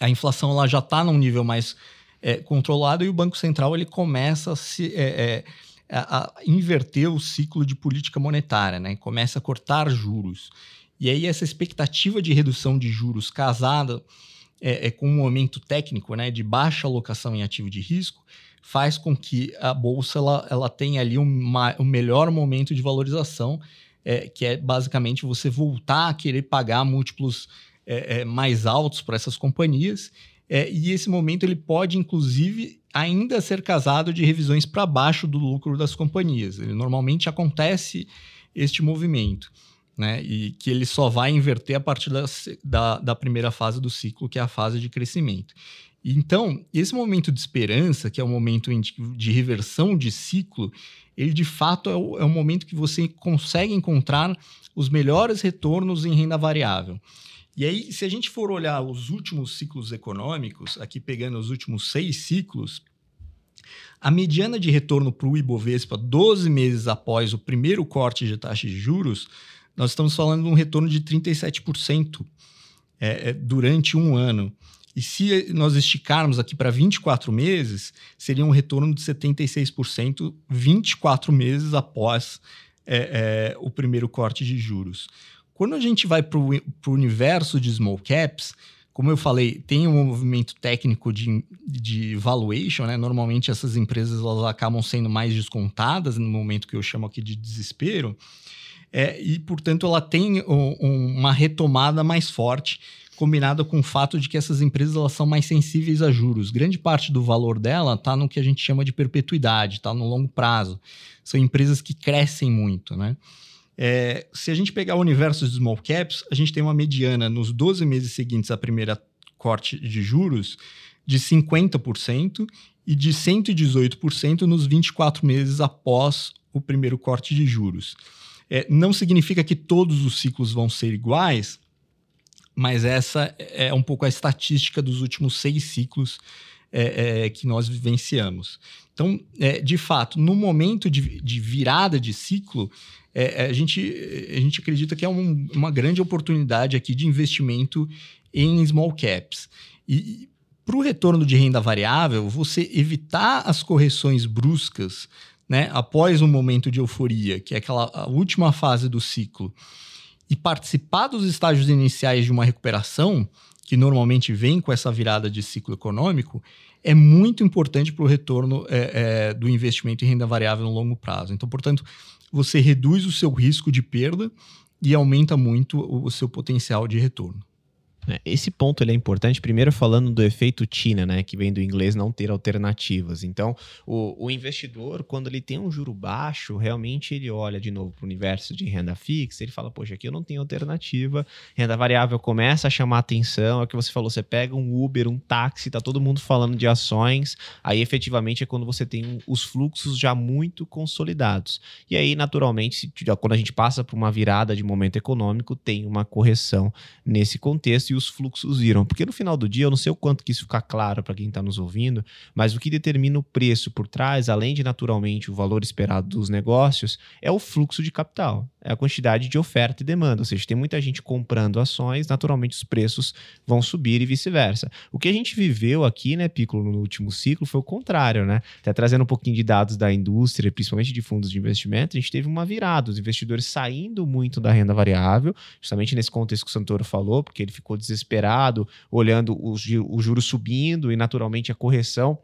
a inflação lá já está num nível mais é, controlado e o Banco Central ele começa a se... É, é a, a inverter o ciclo de política monetária, né? Começa a cortar juros. E aí essa expectativa de redução de juros casada é, é, com um momento técnico, né, de baixa alocação em ativo de risco, faz com que a bolsa ela, ela tenha ali um, um melhor momento de valorização, é, que é basicamente você voltar a querer pagar múltiplos é, é mais altos para essas companhias. É, e esse momento ele pode, inclusive, ainda ser casado de revisões para baixo do lucro das companhias. Ele normalmente acontece este movimento, né? E que ele só vai inverter a partir da, da, da primeira fase do ciclo, que é a fase de crescimento. Então, esse momento de esperança, que é o momento de reversão de ciclo, ele de fato é o, é o momento que você consegue encontrar os melhores retornos em renda variável. E aí, se a gente for olhar os últimos ciclos econômicos, aqui pegando os últimos seis ciclos, a mediana de retorno para o Ibovespa 12 meses após o primeiro corte de taxa de juros, nós estamos falando de um retorno de 37% é, é, durante um ano. E se nós esticarmos aqui para 24 meses, seria um retorno de 76% 24 meses após é, é, o primeiro corte de juros. Quando a gente vai para o universo de small caps, como eu falei, tem um movimento técnico de, de valuation, né? Normalmente essas empresas elas acabam sendo mais descontadas no momento que eu chamo aqui de desespero. É, e, portanto, ela tem um, um, uma retomada mais forte, combinada com o fato de que essas empresas elas são mais sensíveis a juros. Grande parte do valor dela está no que a gente chama de perpetuidade, está no longo prazo. São empresas que crescem muito, né? É, se a gente pegar o universo de small caps, a gente tem uma mediana nos 12 meses seguintes à primeira corte de juros de 50% e de 118% nos 24 meses após o primeiro corte de juros. É, não significa que todos os ciclos vão ser iguais, mas essa é um pouco a estatística dos últimos seis ciclos é, é, que nós vivenciamos. Então, é, de fato, no momento de, de virada de ciclo, é, é, a, gente, a gente acredita que é um, uma grande oportunidade aqui de investimento em small caps. E para o retorno de renda variável, você evitar as correções bruscas né, após um momento de euforia, que é aquela última fase do ciclo, e participar dos estágios iniciais de uma recuperação, que normalmente vem com essa virada de ciclo econômico, é muito importante para o retorno é, é, do investimento em renda variável no longo prazo. Então, portanto, você reduz o seu risco de perda e aumenta muito o seu potencial de retorno. É, esse ponto ele é importante, primeiro falando do efeito Tina, né, que vem do inglês não ter alternativas. Então, o, o investidor, quando ele tem um juro baixo, realmente ele olha de novo para o universo de renda fixa, ele fala, poxa, aqui eu não tenho alternativa, renda variável começa a chamar atenção, é o que você falou, você pega um Uber, um táxi, tá todo mundo falando de ações, aí efetivamente é quando você tem os fluxos já muito consolidados. E aí, naturalmente, se, quando a gente passa por uma virada de momento econômico, tem uma correção nesse contexto os fluxos viram. Porque no final do dia, eu não sei o quanto que isso fica claro para quem está nos ouvindo, mas o que determina o preço por trás, além de naturalmente o valor esperado dos negócios, é o fluxo de capital. é a quantidade de oferta e demanda. Ou seja, tem muita gente comprando ações, naturalmente os preços vão subir e vice-versa. O que a gente viveu aqui, né, Piccolo, no último ciclo, foi o contrário, né? Até trazendo um pouquinho de dados da indústria, principalmente de fundos de investimento, a gente teve uma virada, os investidores saindo muito da renda variável, justamente nesse contexto que o Santoro falou, porque ele ficou desesperado, olhando os, o juros subindo e naturalmente a correção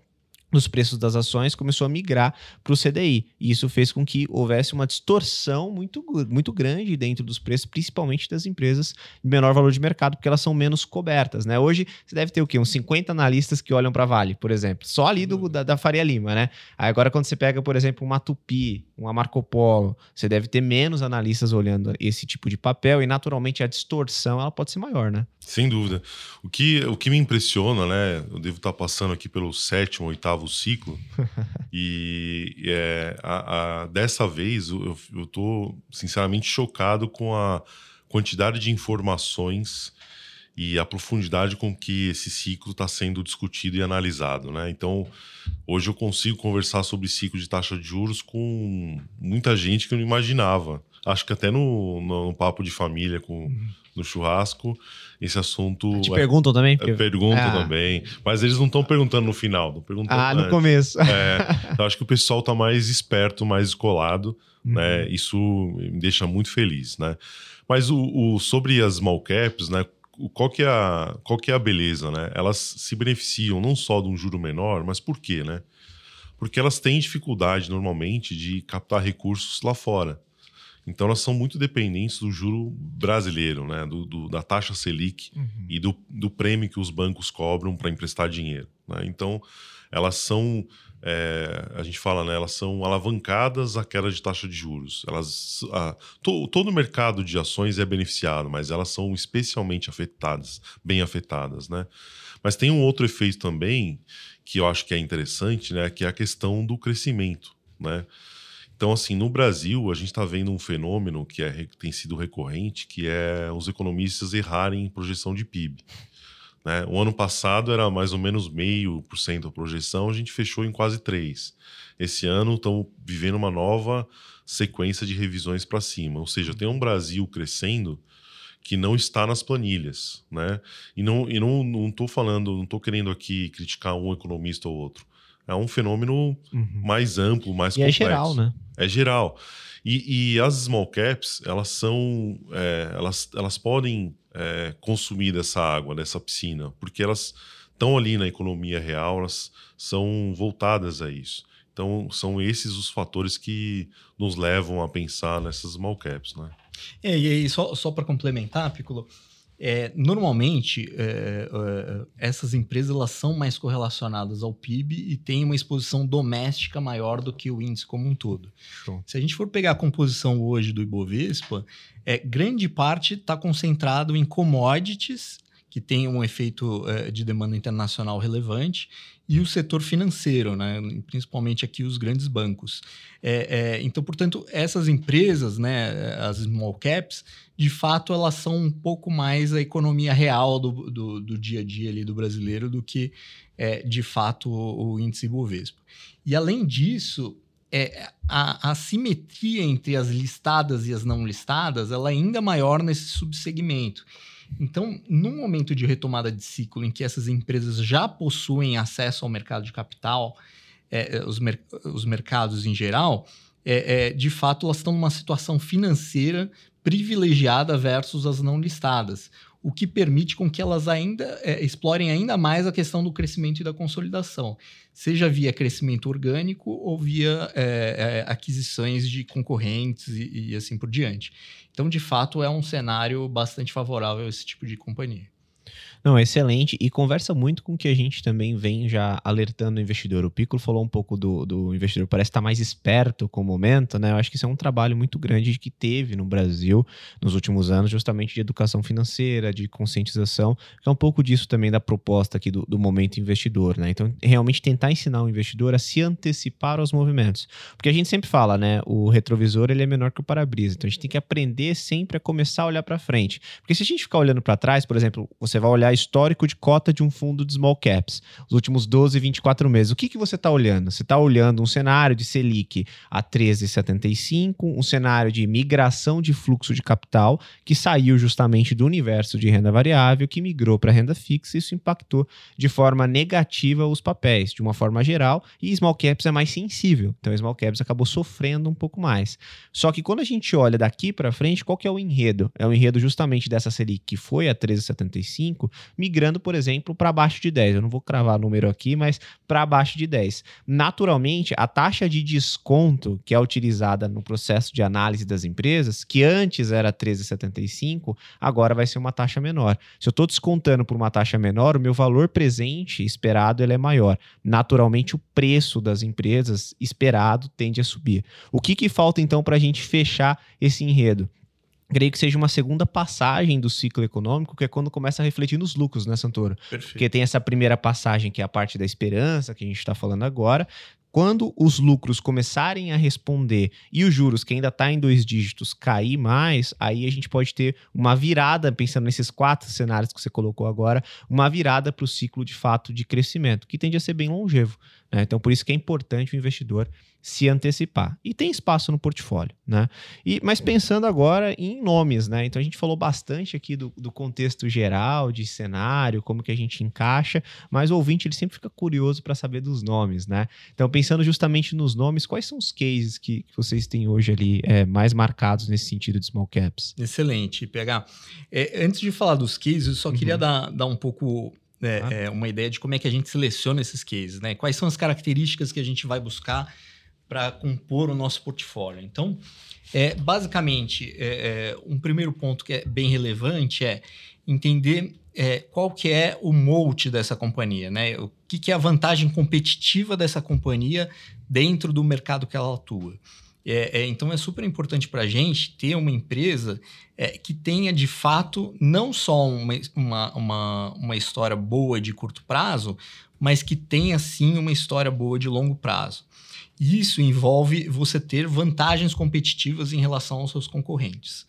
dos preços das ações começou a migrar para o CDI. E isso fez com que houvesse uma distorção muito, muito grande dentro dos preços, principalmente das empresas de menor valor de mercado, porque elas são menos cobertas. Né? Hoje você deve ter o quê? Uns 50 analistas que olham para Vale, por exemplo. Só ali do, da, da, Faria Lima, né? Aí agora, quando você pega, por exemplo, uma Tupi, uma Marco Polo, você deve ter menos analistas olhando esse tipo de papel e, naturalmente, a distorção ela pode ser maior, né? Sem dúvida. O que, o que me impressiona, né? Eu devo estar passando aqui pelo sétimo, oitavo oitavo ciclo. e é, a, a, dessa vez eu, eu tô sinceramente chocado com a quantidade de informações e a profundidade com que esse ciclo está sendo discutido e analisado. Né? Então, hoje eu consigo conversar sobre ciclo de taxa de juros com muita gente que eu não imaginava. Acho que até no, no papo de família com, uhum. no churrasco, esse assunto. Te é, perguntam também? Porque... Perguntam ah. também. Mas eles não estão perguntando no final, estão perguntando. Ah, no começo. É, então acho que o pessoal está mais esperto, mais escolado. Uhum. Né? Isso me deixa muito feliz. Né? Mas o, o, sobre as small caps, né? Qual que, é a, qual que é a beleza, né? Elas se beneficiam não só de um juro menor, mas por quê, né? Porque elas têm dificuldade normalmente de captar recursos lá fora. Então elas são muito dependentes do juro brasileiro, né? Do, do da taxa Selic uhum. e do, do prêmio que os bancos cobram para emprestar dinheiro. Né? Então elas são, é, a gente fala, né? Elas são alavancadas à queda de taxa de juros. Elas, a, to, todo o mercado de ações é beneficiado, mas elas são especialmente afetadas, bem afetadas, né? Mas tem um outro efeito também que eu acho que é interessante, né? Que é a questão do crescimento, né? Então, assim, no Brasil, a gente está vendo um fenômeno que, é, tem sido recorrente, que é os economistas errarem em projeção de PIB. Né? O ano passado era mais ou menos meio por cento a projeção, a gente fechou em quase 3%. Esse ano estamos vivendo uma nova sequência de revisões para cima. Ou seja, tem um Brasil crescendo que não está nas planilhas. Né? E não estou não, não falando, não estou querendo aqui criticar um economista ou outro é um fenômeno uhum. mais amplo, mais e é complexo. é geral, né? É geral. E, e as small caps, elas são. É, elas, elas podem é, consumir dessa água, dessa piscina, porque elas estão ali na economia real, elas são voltadas a isso. Então, são esses os fatores que nos levam a pensar nessas small caps, né? É, e aí, só, só para complementar, Piccolo, é, normalmente, é, é, essas empresas elas são mais correlacionadas ao PIB e têm uma exposição doméstica maior do que o índice como um todo. Show. Se a gente for pegar a composição hoje do Ibovespa, é, grande parte está concentrado em commodities que tem um efeito é, de demanda internacional relevante, e o setor financeiro, né? principalmente aqui os grandes bancos. É, é, então, portanto, essas empresas, né, as small caps, de fato, elas são um pouco mais a economia real do, do, do dia a dia ali do brasileiro do que, é, de fato, o, o índice Bovespa. E, além disso, é, a, a simetria entre as listadas e as não listadas ela é ainda maior nesse subsegmento. Então, num momento de retomada de ciclo em que essas empresas já possuem acesso ao mercado de capital, é, é os, mer os mercados em geral, é, é, de fato elas estão numa situação financeira privilegiada versus as não listadas, o que permite com que elas ainda é, explorem ainda mais a questão do crescimento e da consolidação, seja via crescimento orgânico ou via é, é, aquisições de concorrentes e, e assim por diante. Então, de fato, é um cenário bastante favorável a esse tipo de companhia. Não, excelente. E conversa muito com o que a gente também vem já alertando o investidor. O Piccolo falou um pouco do, do investidor, parece estar mais esperto com o momento, né? Eu acho que isso é um trabalho muito grande que teve no Brasil nos últimos anos, justamente de educação financeira, de conscientização, que é um pouco disso também da proposta aqui do, do momento investidor, né? Então, realmente tentar ensinar o investidor a se antecipar aos movimentos. Porque a gente sempre fala, né? O retrovisor ele é menor que o para-brisa. Então, a gente tem que aprender sempre a começar a olhar para frente. Porque se a gente ficar olhando para trás, por exemplo, você vai olhar pegar histórico de cota de um fundo de small caps, os últimos 12, 24 meses. O que, que você está olhando? Você está olhando um cenário de Selic a 13,75, um cenário de migração de fluxo de capital que saiu justamente do universo de renda variável, que migrou para renda fixa, e isso impactou de forma negativa os papéis, de uma forma geral, e small caps é mais sensível. Então, small caps acabou sofrendo um pouco mais. Só que quando a gente olha daqui para frente, qual que é o enredo? É o enredo justamente dessa Selic que foi a 13,75, migrando, por exemplo, para baixo de 10. Eu não vou cravar número aqui, mas para baixo de 10. Naturalmente, a taxa de desconto que é utilizada no processo de análise das empresas, que antes era 13,75, agora vai ser uma taxa menor. Se eu estou descontando por uma taxa menor, o meu valor presente esperado ele é maior. Naturalmente, o preço das empresas esperado tende a subir. O que, que falta então para a gente fechar esse enredo? Creio que seja uma segunda passagem do ciclo econômico, que é quando começa a refletir nos lucros, né, Santoro? Perfeito. Porque tem essa primeira passagem, que é a parte da esperança, que a gente está falando agora. Quando os lucros começarem a responder e os juros, que ainda está em dois dígitos, cair mais, aí a gente pode ter uma virada, pensando nesses quatro cenários que você colocou agora, uma virada para o ciclo de fato de crescimento, que tende a ser bem longevo. Né? Então, por isso que é importante o investidor se antecipar. E tem espaço no portfólio, né? E, mas pensando agora em nomes, né? Então a gente falou bastante aqui do, do, contexto geral, de cenário, como que a gente encaixa, mas o ouvinte ele sempre fica curioso para saber dos nomes, né? Então, pensando justamente nos nomes, quais são os cases que, que vocês têm hoje ali é, mais marcados nesse sentido de small caps? Excelente, PH. É, antes de falar dos cases, eu só uhum. queria dar, dar um pouco é, ah. é, uma ideia de como é que a gente seleciona esses cases, né? Quais são as características que a gente vai buscar para compor o nosso portfólio. Então, é, basicamente, é, é, um primeiro ponto que é bem relevante é entender é, qual que é o mote dessa companhia, né? O que, que é a vantagem competitiva dessa companhia dentro do mercado que ela atua. É, é, então é super importante para a gente ter uma empresa é, que tenha de fato não só uma, uma, uma, uma, história boa de curto prazo, mas que tenha sim uma história boa de longo prazo. Isso envolve você ter vantagens competitivas em relação aos seus concorrentes.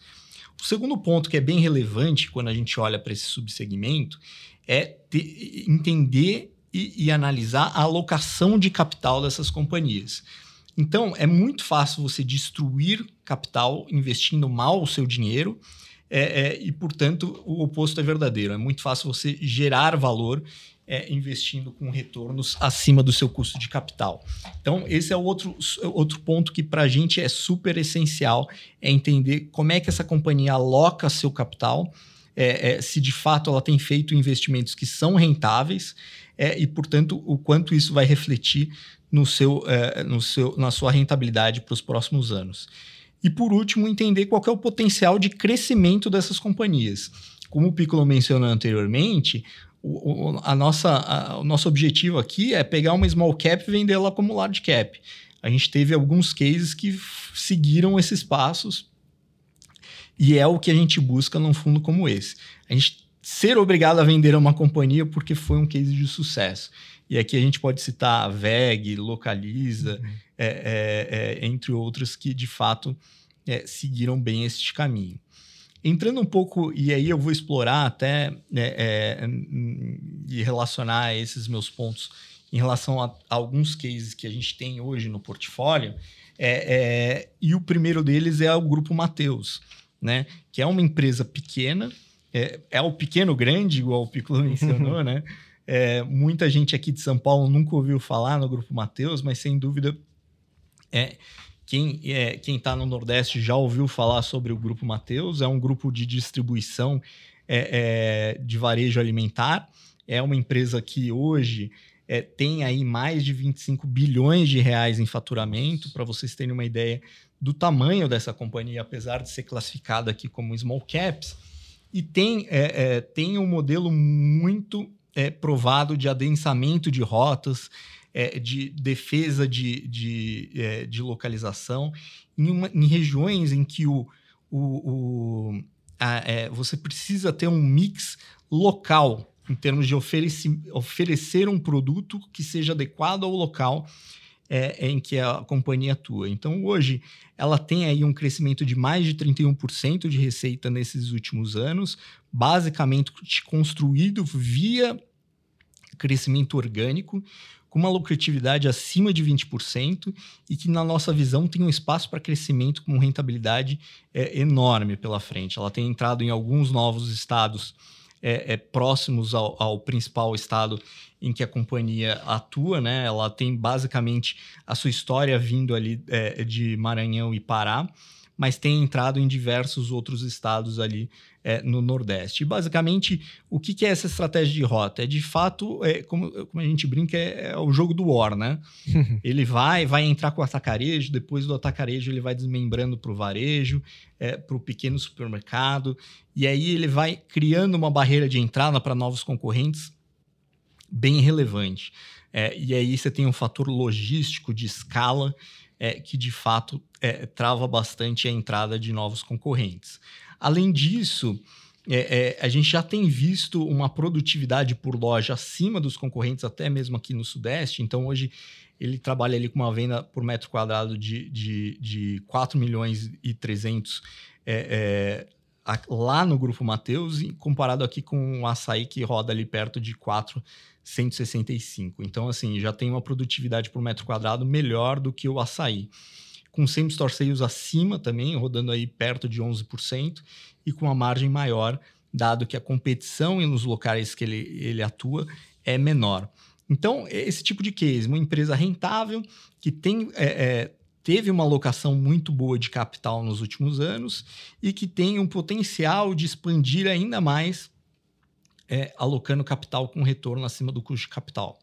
O segundo ponto que é bem relevante quando a gente olha para esse subsegmento é ter, entender e, e analisar a alocação de capital dessas companhias. Então, é muito fácil você destruir capital investindo mal o seu dinheiro, é, é, e, portanto, o oposto é verdadeiro. É muito fácil você gerar valor é, investindo com retornos acima do seu custo de capital. Então, esse é outro, outro ponto que para a gente é super essencial, é entender como é que essa companhia aloca seu capital, é, é, se de fato ela tem feito investimentos que são rentáveis é, e, portanto, o quanto isso vai refletir no seu, é, no seu, na sua rentabilidade para os próximos anos. E, por último, entender qual é o potencial de crescimento dessas companhias. Como o Piccolo mencionou anteriormente, o, a nossa, a, o nosso objetivo aqui é pegar uma small cap e vendê-la como large cap. A gente teve alguns cases que seguiram esses passos e é o que a gente busca num fundo como esse. A gente ser obrigado a vender uma companhia porque foi um case de sucesso. E aqui a gente pode citar a VEG, Localiza, uhum. é, é, é, entre outras que de fato é, seguiram bem este caminho. Entrando um pouco, e aí eu vou explorar até né, é, e relacionar esses meus pontos em relação a, alguns cases que a gente tem hoje no portfólio, é, e o primeiro deles é o Grupo Mateus, né? que é uma empresa pequena, é, é o pequeno grande, igual o Piccolo mencionou, né? É, muita gente aqui de São Paulo nunca ouviu falar no Grupo Mateus, mas sem dúvida é, quem é, quem está no Nordeste já ouviu falar sobre o Grupo Mateus, é um grupo de distribuição é, é, de varejo alimentar. É uma empresa que hoje é, tem aí mais de 25 bilhões de reais em faturamento, para vocês terem uma ideia do tamanho dessa companhia, apesar de ser classificada aqui como small caps, e tem, é, é, tem um modelo muito é, provado de adensamento de rotas, é, de defesa de, de, é, de localização. Em, uma, em, regiões em que o, o, o a, é, você precisa ter um mix local em termos de oferecer, oferecer um produto que seja adequado ao local é, em que a companhia atua. Então, hoje, ela tem aí um crescimento de mais de 31% de receita nesses últimos anos, basicamente construído via crescimento orgânico, com uma lucratividade acima de 20% e que, na nossa visão, tem um espaço para crescimento com rentabilidade é, enorme pela frente. Ela tem entrado em alguns novos estados é, é, próximos ao, ao, principal estado em que a companhia atua, né? Ela tem basicamente a sua história vindo ali é, de Maranhão e Pará, mas tem entrado em diversos outros estados ali é, no Nordeste. E basicamente, o que, que, é essa estratégia de rota? É de fato, é, como, como, a gente brinca, é, é, o jogo do War, né? ele vai, vai entrar com o atacarejo, depois do atacarejo ele vai desmembrando para o varejo, é, para o pequeno supermercado, e aí ele vai criando uma barreira de entrada para novos concorrentes bem relevante. É, e aí você tem um fator logístico de escala é, que de fato é, trava bastante a entrada de novos concorrentes. Além disso, é, é, a gente já tem visto uma produtividade por loja acima dos concorrentes, até mesmo aqui no Sudeste. Então, hoje, ele trabalha ali com uma venda por metro quadrado de, de, de 4 milhões e 300 é, é lá no Grupo Mateus, comparado aqui com o açaí que roda ali perto de 4,165. Então, assim, já tem uma produtividade por metro quadrado melhor do que o açaí com same-store sales acima também, rodando aí perto de 11%, e com uma margem maior, dado que a competição nos locais que ele, ele atua é menor. Então, esse tipo de case, uma empresa rentável, que tem, é, é, teve uma alocação muito boa de capital nos últimos anos e que tem um potencial de expandir ainda mais, é, alocando capital com retorno acima do custo de capital.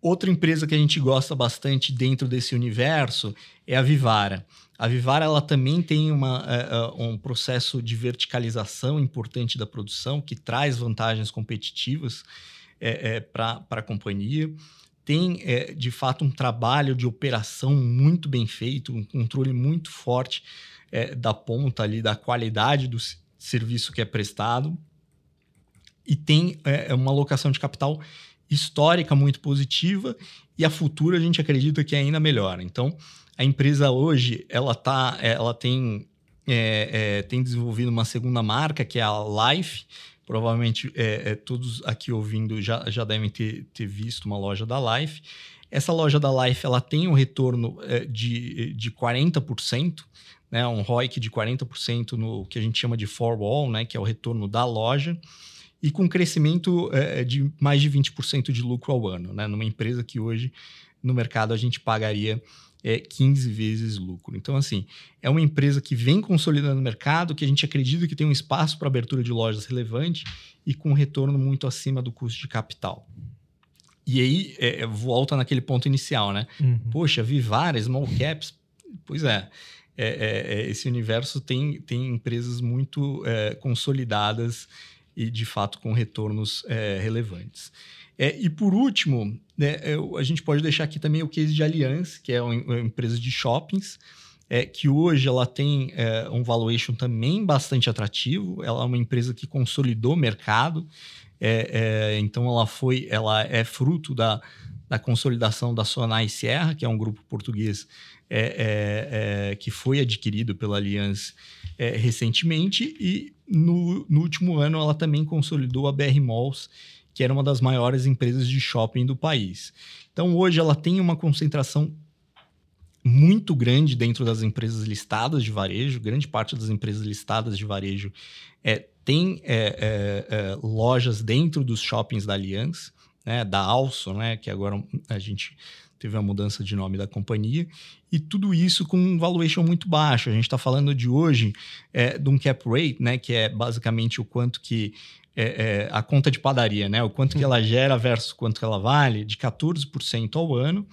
Outra empresa que a gente gosta bastante dentro desse universo é a Vivara. A Vivara ela também tem uma, uh, um processo de verticalização importante da produção que traz vantagens competitivas é, é, para a companhia. Tem, é, de fato, um trabalho de operação muito bem feito, um controle muito forte da ponta ali, da qualidade do serviço que é prestado. E tem uma alocação de capital histórica muito positiva e a futura a gente acredita que é ainda melhor. Então, a empresa hoje ela tá, ela tem, é, é, tem desenvolvido uma segunda marca que é a Life. Provavelmente é, é, todos aqui ouvindo já, já devem ter, ter visto uma loja da Life. Essa loja da Life ela tem um retorno é, de, de 40%, né, um ROIC de 40% no que a gente chama de four wall, né, que é o retorno da loja e com crescimento é, de mais de 20% de lucro ao ano, né? numa empresa que hoje no mercado a gente pagaria é, 15 vezes lucro. Então, assim, é uma empresa que vem consolidando o mercado, que a gente acredita que tem um espaço para abertura de lojas relevante e com retorno muito acima do custo de capital. E aí, é, volta naquele ponto inicial, né? Uhum. Poxa, Vivara, Small Caps, pois é. é, é, é esse universo tem, tem empresas muito é, consolidadas e, de fato, com retornos é, relevantes. É, e, por último, né, eu, a gente pode deixar aqui também o case de Allianz, que é uma, empresa de shoppings, é, que hoje ela tem é, um valuation também bastante atrativo. Ela é uma empresa que consolidou o mercado, é, é, então ela foi, ela é fruto da, da consolidação da Sonai Serra, que é um grupo português é, é, é, que foi adquirido pela Allianz é, recentemente e no, no, último ano ela também consolidou a BR Malls, que era uma das maiores empresas de shopping do país. Então hoje ela tem uma concentração muito grande dentro das empresas listadas de varejo, grande parte das empresas listadas de varejo é, tem é, é, é lojas dentro dos shoppings da Allianz, né, da Also, né, que agora a gente teve a mudança de nome da companhia, e tudo isso com um valuation muito baixo. A gente está falando de hoje é, de um cap rate, né, que é basicamente o quanto que é, é, a conta de padaria, né, o quanto que ela uhum. gera versus quanto que ela vale, de 14% ao ano,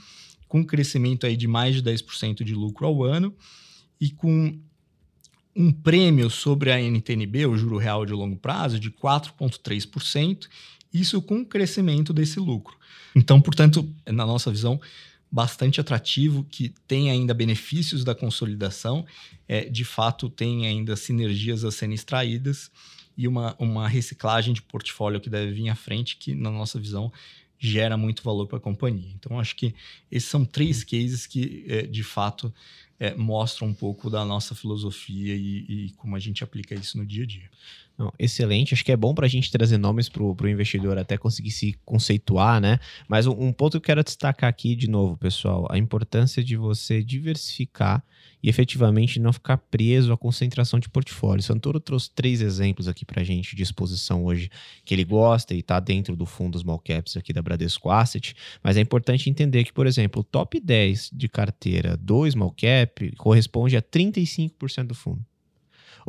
com um crescimento aí de mais de 10% de lucro ao ano, e com um prêmio sobre a NTNB, o juro real de longo prazo, de 4,3%, isso com o crescimento desse lucro. Então, portanto, na nossa visão, bastante atrativo, que tem ainda benefícios da consolidação, é, de fato tem ainda sinergias a serem extraídas e uma, uma reciclagem de portfólio que deve vir à frente, que na nossa visão gera muito valor para a companhia. Então, acho que esses são três cases que, é, de fato, é, mostram um pouco da nossa filosofia e, e, como a gente aplica isso no dia a dia. Não, excelente, acho que é bom para a gente trazer nomes para o investidor até conseguir se conceituar, né? Mas um, um ponto que eu quero destacar aqui de novo, pessoal, a importância de você diversificar e efetivamente não ficar preso à concentração de portfólio. Santoro trouxe três exemplos aqui para a gente de exposição hoje que ele gosta e está dentro do fundo Small Caps aqui da Bradesco Asset, mas é importante entender que, por exemplo, o top 10 de carteira do Small Cap corresponde a 35% do fundo.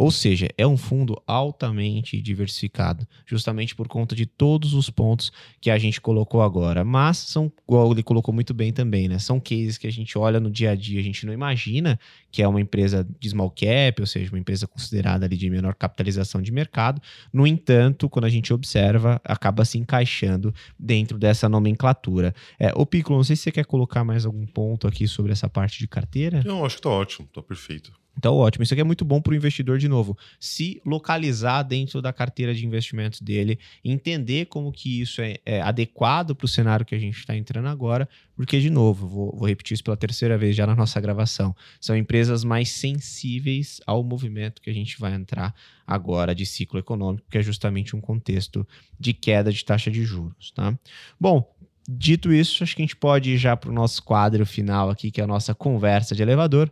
Ou seja, é um fundo altamente diversificado, justamente por conta de todos os pontos que a gente colocou agora. Mas são, igual ele colocou muito bem também, né? São cases que a gente olha no dia a dia, a gente não imagina que é uma empresa de small cap, ou seja, uma empresa considerada ali de menor capitalização de mercado. No entanto, quando a gente observa, acaba se encaixando dentro dessa nomenclatura. É, ô Piccolo, não sei se você quer colocar mais algum ponto aqui sobre essa parte de carteira. Não, acho que tá ótimo, tá perfeito. Então, ótimo. Isso aqui é muito bom para o investidor, de novo, se localizar dentro da carteira de investimentos dele, entender como que isso é, é adequado para o cenário que a gente está entrando agora, porque, de novo, vou, vou, repetir isso pela terceira vez já na nossa gravação, são empresas mais sensíveis ao movimento que a gente vai entrar agora de ciclo econômico, que é justamente um contexto de queda de taxa de juros. Tá? Bom, dito isso, acho que a gente pode ir já para o nosso quadro final aqui, que é a nossa conversa de elevador.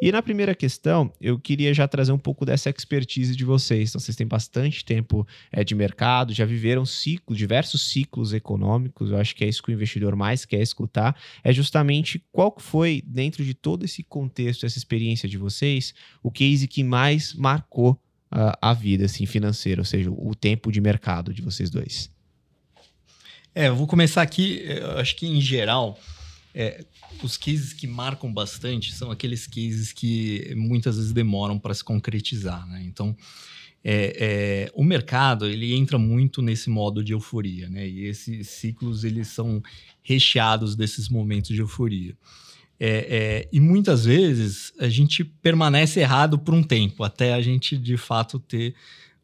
E na primeira questão, eu queria já trazer um pouco dessa expertise de vocês. Então, vocês têm bastante tempo é, de mercado, já viveram ciclos, diversos ciclos econômicos. Eu acho que é isso que o investidor mais quer escutar. É justamente qual foi, dentro de todo esse contexto, essa experiência de vocês, o case que mais marcou uh, a vida assim, financeira, ou seja, o tempo de mercado de vocês dois. É, eu vou começar aqui, eu acho que em geral é, os cases que marcam bastante são aqueles cases que muitas vezes demoram para se concretizar, né? Então, é, é, o mercado ele entra muito nesse modo de euforia, né? E esses ciclos eles são recheados desses momentos de euforia. É, é, e muitas vezes a gente permanece errado por um tempo até a gente de fato ter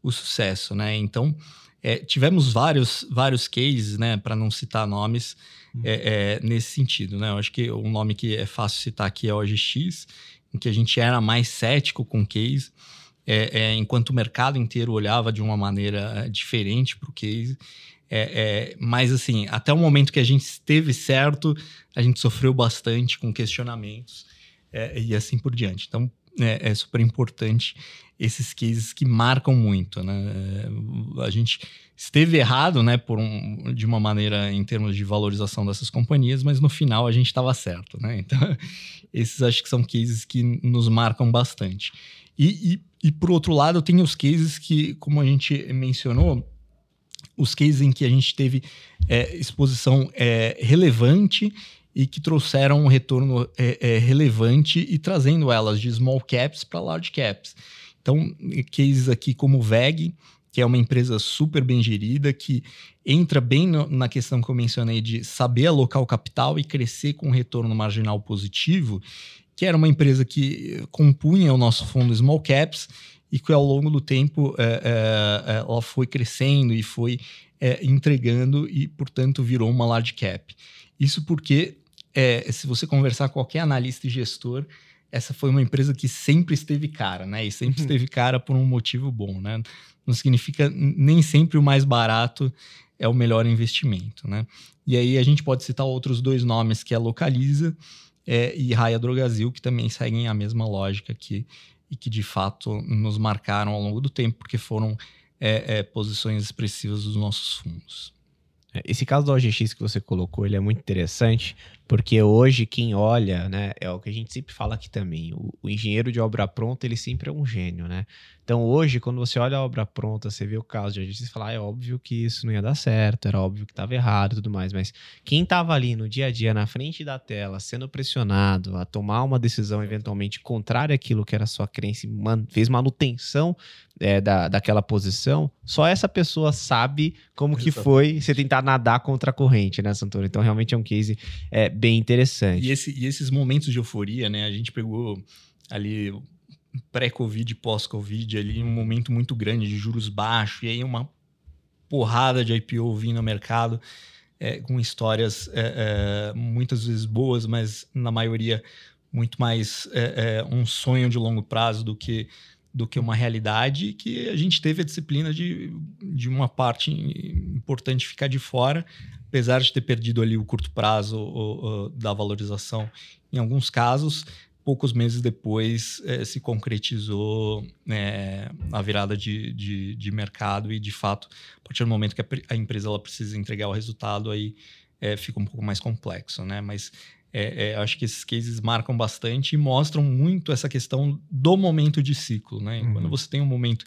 o sucesso, né? Então é, tivemos vários vários cases, né? Para não citar nomes é, é, nesse sentido, né? Eu acho que um nome que é fácil citar aqui é o OGX, em que a gente era mais cético com o case, é, é, enquanto o mercado inteiro olhava de uma maneira é, diferente para o case. Mas, assim, até o momento que a gente esteve certo, a gente sofreu bastante com questionamentos e assim por diante. Então, é, super importante esses cases que marcam muito, né? A gente esteve errado, né, por um, de uma maneira em termos de valorização dessas companhias, mas no final a gente estava certo, né? Então, esses acho que são cases que nos marcam bastante. E, e, e por outro lado, tem os cases que, como a gente mencionou, os cases em que a gente teve é, exposição é, relevante e que trouxeram um retorno é, é, relevante e trazendo elas de small caps para large caps. Então, cases aqui como VEG, que é uma empresa super bem gerida, que entra bem no, na questão que eu mencionei de saber alocar o capital e crescer com retorno marginal positivo, que era uma empresa que compunha o nosso fundo Small Caps e que ao longo do tempo é, é, ela foi crescendo e foi é, entregando e, portanto, virou uma large cap. Isso porque se você conversar com qualquer analista e gestor, essa foi uma empresa que sempre esteve cara, né? E sempre uhum. esteve cara por um motivo bom, né? Não significa nem sempre o mais barato é o melhor investimento, né? E aí a gente pode citar outros dois nomes que é Localiza é, e Raia Drogazil, que também seguem a mesma lógica aqui e que de fato nos marcaram ao longo do tempo, porque foram é, é, posições expressivas dos nossos fundos. É, esse caso do OGX que você colocou, ele é muito interessante, porque hoje quem olha, né, é o que a gente sempre fala aqui também, o, o, engenheiro de obra pronta, ele sempre é um gênio, né? Então hoje, quando você olha a obra pronta, você vê o caso de OGX, você fala, ah, é óbvio que isso não ia dar certo, era óbvio que estava errado e tudo mais, mas quem estava ali no dia a dia, na frente da tela, sendo pressionado a tomar uma decisão eventualmente contrária àquilo que era sua crença, man, fez manutenção é, da, daquela posição, só essa pessoa sabe como que foi você tentar nadar contra a corrente, né, Santoro? Então, realmente é um case é, bem interessante. E, esse, e esses momentos de euforia, né? A gente pegou ali pré-Covid, pós-Covid, ali um momento muito grande de juros baixos, e aí uma porrada de IPO vindo no mercado, é, com histórias é, é, muitas vezes boas, mas na maioria muito mais é, é, um sonho de longo prazo do que do que uma realidade que a gente teve a disciplina de, de uma parte importante ficar de fora, apesar de ter perdido ali o curto prazo da valorização em alguns casos, poucos meses depois é, se concretizou é, a virada de, de, de, mercado e, de fato, a partir do momento que a, a empresa ela precisa entregar o resultado, aí é, fica um pouco mais complexo, né? Mas é, é, acho que esses cases marcam bastante e mostram muito essa questão do momento de ciclo, né? Uhum. Quando você tem um momento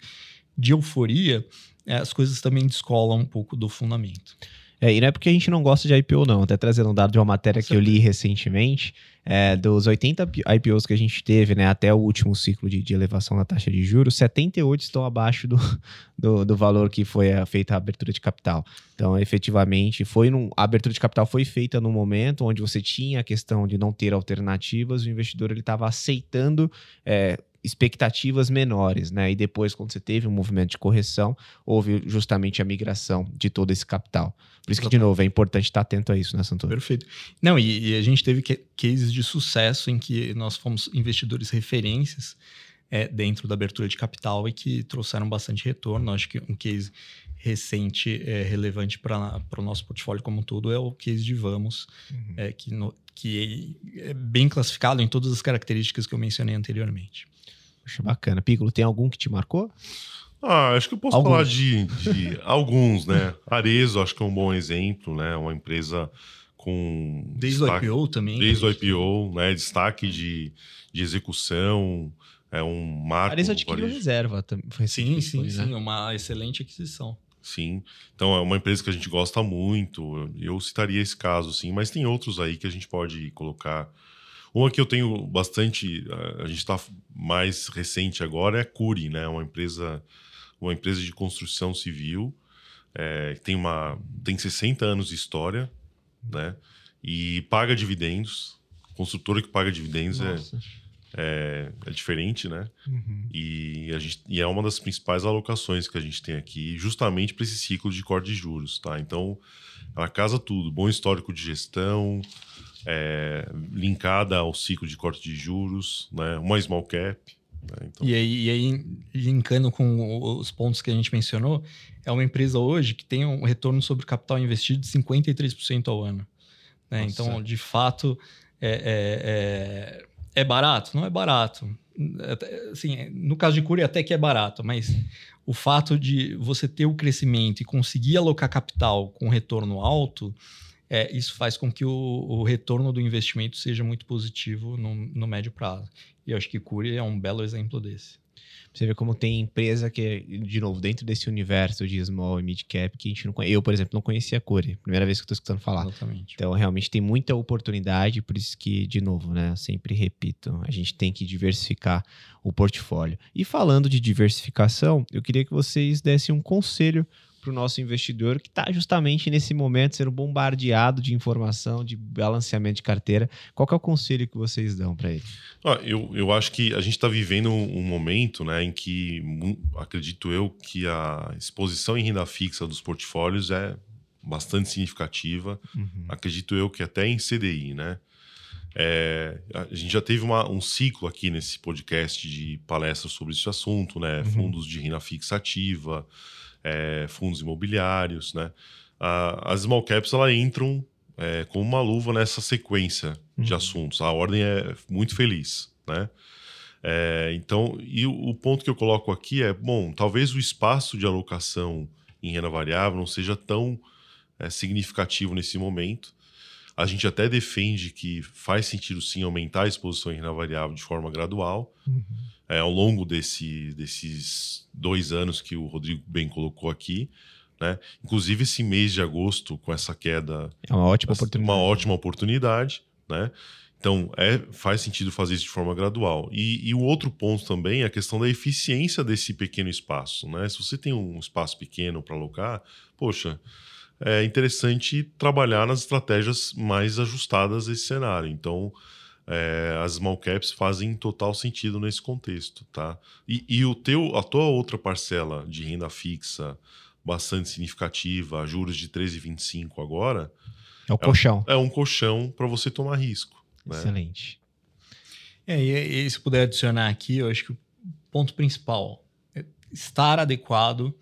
de euforia, é, as coisas também descolam um pouco do fundamento. É, e não é porque a gente não gosta de IPO, não. Até trazendo um dado de uma matéria que eu li recentemente, é, dos 80 IPOs que a gente teve, né, até o último ciclo de, de elevação da taxa de juros, 78 estão abaixo do, do, do valor que foi feita a abertura de capital. Então, efetivamente, foi num, a abertura de capital foi feita no momento onde você tinha a questão de não ter alternativas, o investidor estava aceitando é, expectativas menores, né? E depois, quando você teve um movimento de correção, houve justamente a migração de todo esse capital. Por isso que, de novo, é importante estar atento a isso, né, Santoro? Perfeito. Não, e, e a gente teve cases de sucesso em que nós fomos investidores referências é, dentro da abertura de capital e que trouxeram bastante retorno. Acho que um case recente é, relevante para o nosso portfólio como um todo é o case de Vamos, uhum. é, que, no, que é bem classificado em todas as características que eu mencionei anteriormente. Poxa, bacana. Piccolo, tem algum que te marcou? Ah, acho que eu posso alguns. falar de, de alguns, né? Arezo, acho que é um bom exemplo, né? Uma empresa com. Desde destaque, o IPO também. Desde o IPO, né? Destaque de, de execução, é um marco. Arezo adquiriu reserva também. Sim, sim, né? sim. Uma excelente aquisição. Sim. Então é uma empresa que a gente gosta muito. Eu citaria esse caso, sim, mas tem outros aí que a gente pode colocar uma que eu tenho bastante, a gente está mais recente agora é a Curi, né? Uma empresa, uma empresa de construção civil, é, tem uma tem 60 anos de história, né? E paga dividendos. Construtora que paga dividendos é, é, é, diferente, né? Uhum. E, a gente, e é uma das principais alocações que a gente tem aqui, justamente para esse ciclo de corte de juros, tá? Então, ela casa tudo, bom histórico de gestão, é, linkada ao ciclo de corte de juros, né? uma small cap. Né? Então... E, aí, e aí, linkando com os pontos que a gente mencionou, é uma empresa hoje que tem um retorno sobre capital investido de 53% ao ano. Né? Então, de fato, é, é, é, barato? Não é barato. Assim, no caso de Cury, até que é barato, mas o fato de você ter o crescimento e conseguir alocar capital com retorno alto é, isso faz com que o, o, retorno do investimento seja muito positivo no, no médio prazo. E eu acho que Cury é um belo exemplo desse. Você vê como tem empresa que, de novo, dentro desse universo de small e mid cap, que a gente não conhece. Eu, por exemplo, não conhecia a Cury. Primeira vez que estou escutando falar. Exatamente. Então, realmente tem muita oportunidade, por isso que, de novo, né? Sempre repito, a gente tem que diversificar o portfólio. E falando de diversificação, eu queria que vocês dessem um conselho para o nosso investidor que está justamente nesse momento sendo bombardeado de informação, de balanceamento de carteira. Qual é o conselho que vocês dão para ele? Ah, eu, eu acho que a gente está vivendo um momento né, em que acredito eu que a exposição em renda fixa dos portfólios é bastante significativa. Uhum. Acredito eu que até em CDI, né? É, a gente já teve uma, um ciclo aqui nesse podcast de palestras sobre esse assunto, né? Uhum. Fundos de renda fixa ativa, é, fundos imobiliários, né? as small caps ela entram é, como uma luva nessa sequência uhum. de assuntos. A ordem é muito feliz, né? É, então, e o, o, ponto que eu coloco aqui é, bom, talvez o espaço de alocação em renda variável não seja tão é, significativo nesse momento. A gente até defende que faz sentido sim aumentar a exposição em renda variável de forma gradual. Uhum é, ao longo desse, desses dois anos que o Rodrigo bem colocou aqui. Né? Inclusive, esse mês de agosto, com essa queda. É uma ótima oportunidade. Uma ótima oportunidade. Né? Então, é, faz sentido fazer isso de forma gradual. E, e, o outro ponto também é a questão da eficiência desse pequeno espaço. Né? Se você tem um espaço pequeno para alocar, poxa, é interessante trabalhar nas estratégias mais ajustadas a esse cenário. Então, é, as small caps fazem total sentido nesse contexto, tá? E, e, o teu, a tua outra parcela de renda fixa bastante significativa, juros de 13,25 agora, É o colchão. é um colchão para você tomar risco. Né? Excelente. É, e, e se puder adicionar aqui, eu acho que o ponto principal é estar adequado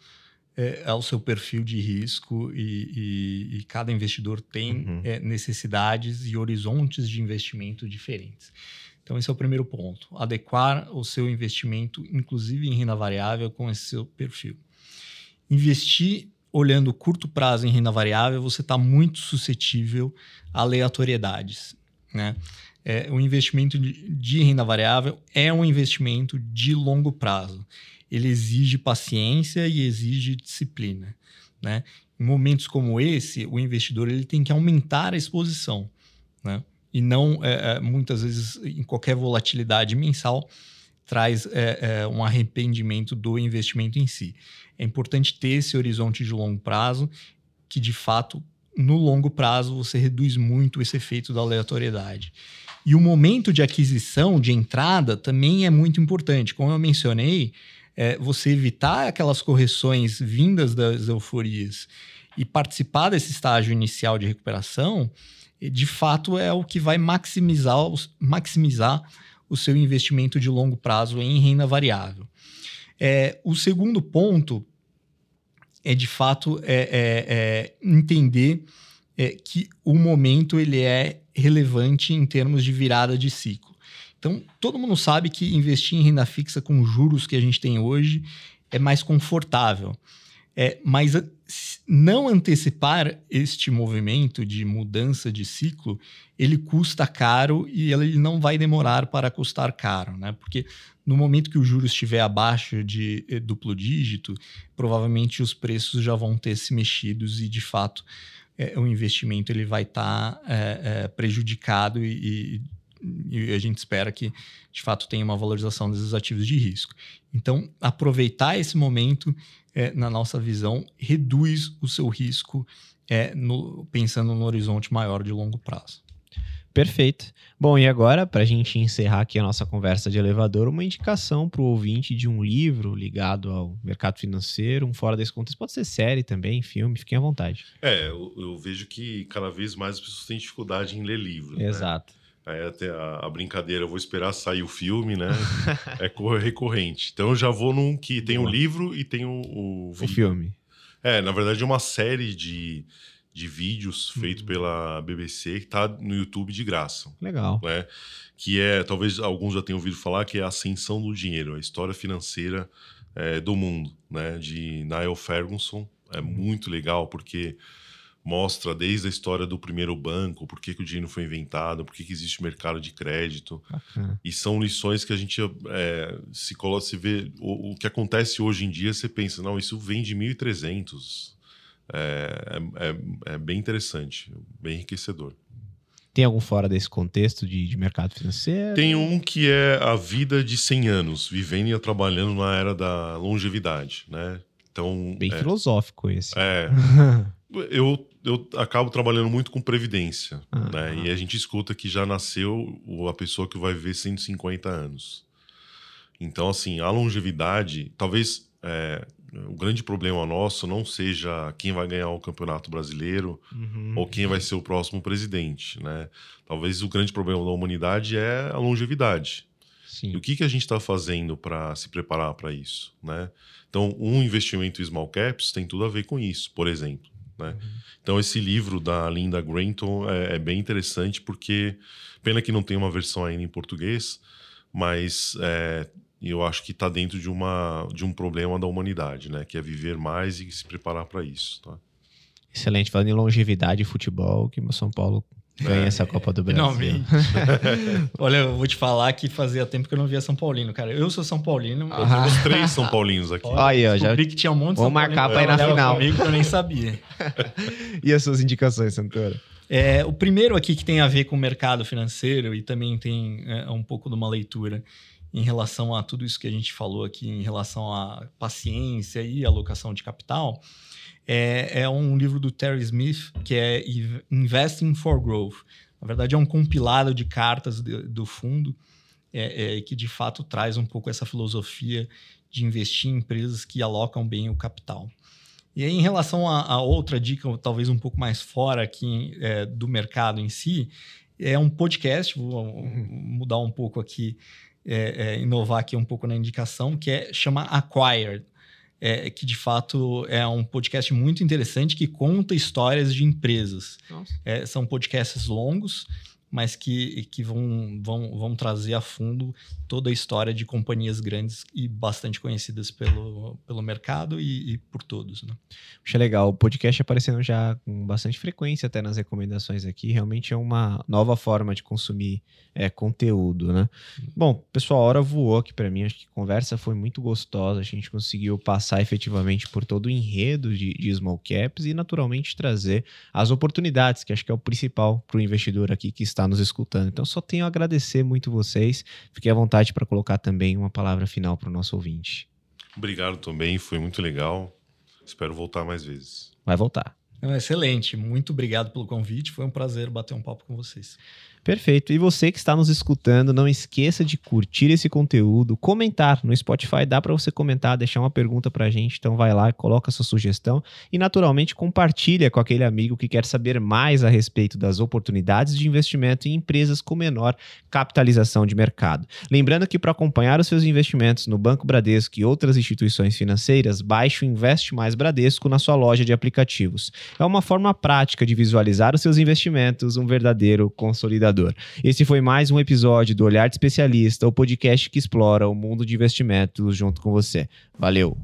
é, ao seu perfil de risco e, e- e cada investidor tem Uhum. é, necessidades e horizontes de investimento diferentes. Então, esse é o primeiro ponto. Adequar o seu investimento, inclusive em renda variável, com esse seu perfil. Investir olhando curto prazo em renda variável, você está muito suscetível a aleatoriedades. Né? É, o investimento de, de renda variável é um investimento de longo prazo. Ele exige paciência e exige disciplina. Né? Em momentos como esse, o investidor ele tem que aumentar a exposição. Né? E não, é, é, muitas vezes, em qualquer volatilidade mensal, traz é, é, um arrependimento do investimento em si. É importante ter esse horizonte de longo prazo, que de fato, no longo prazo, você reduz muito esse efeito da aleatoriedade. E o momento de aquisição, de entrada, também é muito importante. Como eu mencionei, é, você evitar aquelas correções vindas das euforias e participar desse estágio inicial de recuperação, de fato é o que vai maximizar, maximizar o seu investimento de longo prazo em renda variável. É, o segundo ponto é de fato é, é- é entender é, que o momento ele é relevante em termos de virada de ciclo. Então, todo mundo sabe que investir em renda fixa com juros que a gente tem hoje é mais confortável. É, mas não antecipar este movimento de mudança de ciclo, ele custa caro e ele não vai demorar para custar caro, né? Porque no momento que o juros estiver abaixo de eh, duplo dígito, provavelmente os preços já vão ter se mexidos e, de fato, eh, o investimento ele vai estar prejudicado e, e- e a gente espera que, de fato, tenha uma valorização desses ativos de risco. Então, aproveitar esse momento, eh, na nossa visão, reduz o seu risco eh, no- pensando no horizonte maior de longo prazo. Perfeito. Bom, e agora, para a gente encerrar aqui a nossa conversa de elevador, uma indicação para o ouvinte de um livro ligado ao mercado financeiro, um fora desse contexto. Pode ser série também, filme, fiquem à vontade. É, eu, eu vejo que cada vez mais as pessoas têm dificuldade em ler livro. né? Aí até a, a brincadeira, eu vou esperar sair o filme, né? é cor- recorrente. Então eu já vou num que tem o livro e tem o, o O filme. É, na verdade é uma série de, de vídeos Uhum. feito pela BBC que tá no YouTube de graça. Legal. né? Que é, talvez alguns já tenham ouvido falar, que é a ascensão do dinheiro, a história financeira é, do mundo, né? De Niall Ferguson. É muito legal porque mostra desde a história do primeiro banco, por que, que o dinheiro foi inventado, por que, que existe o mercado de crédito. Bacana. E são lições que a gente é, se coloca, se vê o, o que acontece hoje em dia, você pensa, não, isso vem de 1300. É, é, é- é bem interessante, bem enriquecedor. Tem algum fora desse contexto de, de mercado financeiro? Tem um que é a vida de 100 anos, vivendo e trabalhando na era da longevidade, né? Então, Bem é, filosófico esse. é, eu, eu acabo trabalhando muito com previdência, Ah, né? E a gente escuta que já nasceu a pessoa que vai viver 150 anos. Então, assim, a longevidade, talvez é, o grande problema nosso não seja quem vai ganhar o Campeonato Brasileiro, Uhum. ou quem vai ser o próximo presidente, né? Talvez o grande problema da humanidade é a longevidade. E Sim. o que, que a gente está fazendo para se preparar para isso, né? Então, um investimento em small caps tem tudo a ver com isso, por exemplo, né? Então, esse livro da Linda Granton é, é bem interessante porque, pena que não tem uma versão ainda em português, mas é, eu acho que está dentro de, uma, de um problema da humanidade, né? Que é viver mais e se preparar para isso, tá? Excelente. Falando em longevidade e futebol, que o São Paulo ganha É, essa Copa do Brasil. Finalmente. Olha, eu vou te falar que fazia tempo que eu não via São Paulino, cara. Eu sou São Paulino. Ah. temos três São Paulinos aqui. Olha aí, ó, já- descobri que tinha um monte de São Paulino marcar pra ir na final. comigo que eu nem sabia. E as suas indicações, Santoro? É, o primeiro aqui que tem a ver com o mercado financeiro e também tem é, um pouco de uma leitura em relação a tudo isso que a gente falou aqui, em relação à paciência e alocação de capital, é, é um livro do Terry Smith que é Inv- Investing for Growth. Na verdade, é um compilado de cartas de- do fundo é, é, que de fato traz um pouco essa filosofia de investir em empresas que alocam bem o capital. E aí, em relação a, a outra dica, talvez um pouco mais fora aqui é, do mercado em si, é um podcast, vou uhum. mudar um pouco aqui, é, é, inovar aqui um pouco na indicação, que é chama Acquired. É, que de fato é um podcast muito interessante que conta histórias de empresas. É, são podcasts longos, mas que, que vão, vão, vão trazer a fundo toda a história de companhias grandes e bastante conhecidas pelo, pelo mercado e, e por todos. Né? Achei legal. O podcast aparecendo já com bastante frequência até nas recomendações aqui. Realmente é uma nova forma de consumir é, conteúdo, né? Bom, pessoal, a hora voou aqui para mim. Acho que a conversa foi muito gostosa. A gente conseguiu passar efetivamente por todo o enredo de, de small caps e naturalmente trazer as oportunidades, que acho que é o principal para o investidor aqui que está nos escutando. Então, só tenho a agradecer muito vocês. Fiquei à vontade para colocar também uma palavra final para o nosso ouvinte. Obrigado também, foi muito legal. Espero voltar mais vezes. Vai voltar. Excelente, muito obrigado pelo convite. Foi um prazer bater um papo com vocês. Perfeito. E você que está nos escutando, não esqueça de curtir esse conteúdo, comentar no Spotify, dá para você comentar, deixar uma pergunta para a gente, então vai lá, coloca sua sugestão e naturalmente compartilha com aquele amigo que quer saber mais a respeito das oportunidades de investimento em empresas com menor capitalização de mercado. Lembrando que para acompanhar os seus investimentos no Banco Bradesco e outras instituições financeiras, baixe o Investe Mais Bradesco na sua loja de aplicativos. É uma forma prática de visualizar os seus investimentos, um verdadeiro consolidador esse foi mais um episódio do Olhar de Especialista, o podcast que explora o mundo de investimentos junto com você. Valeu!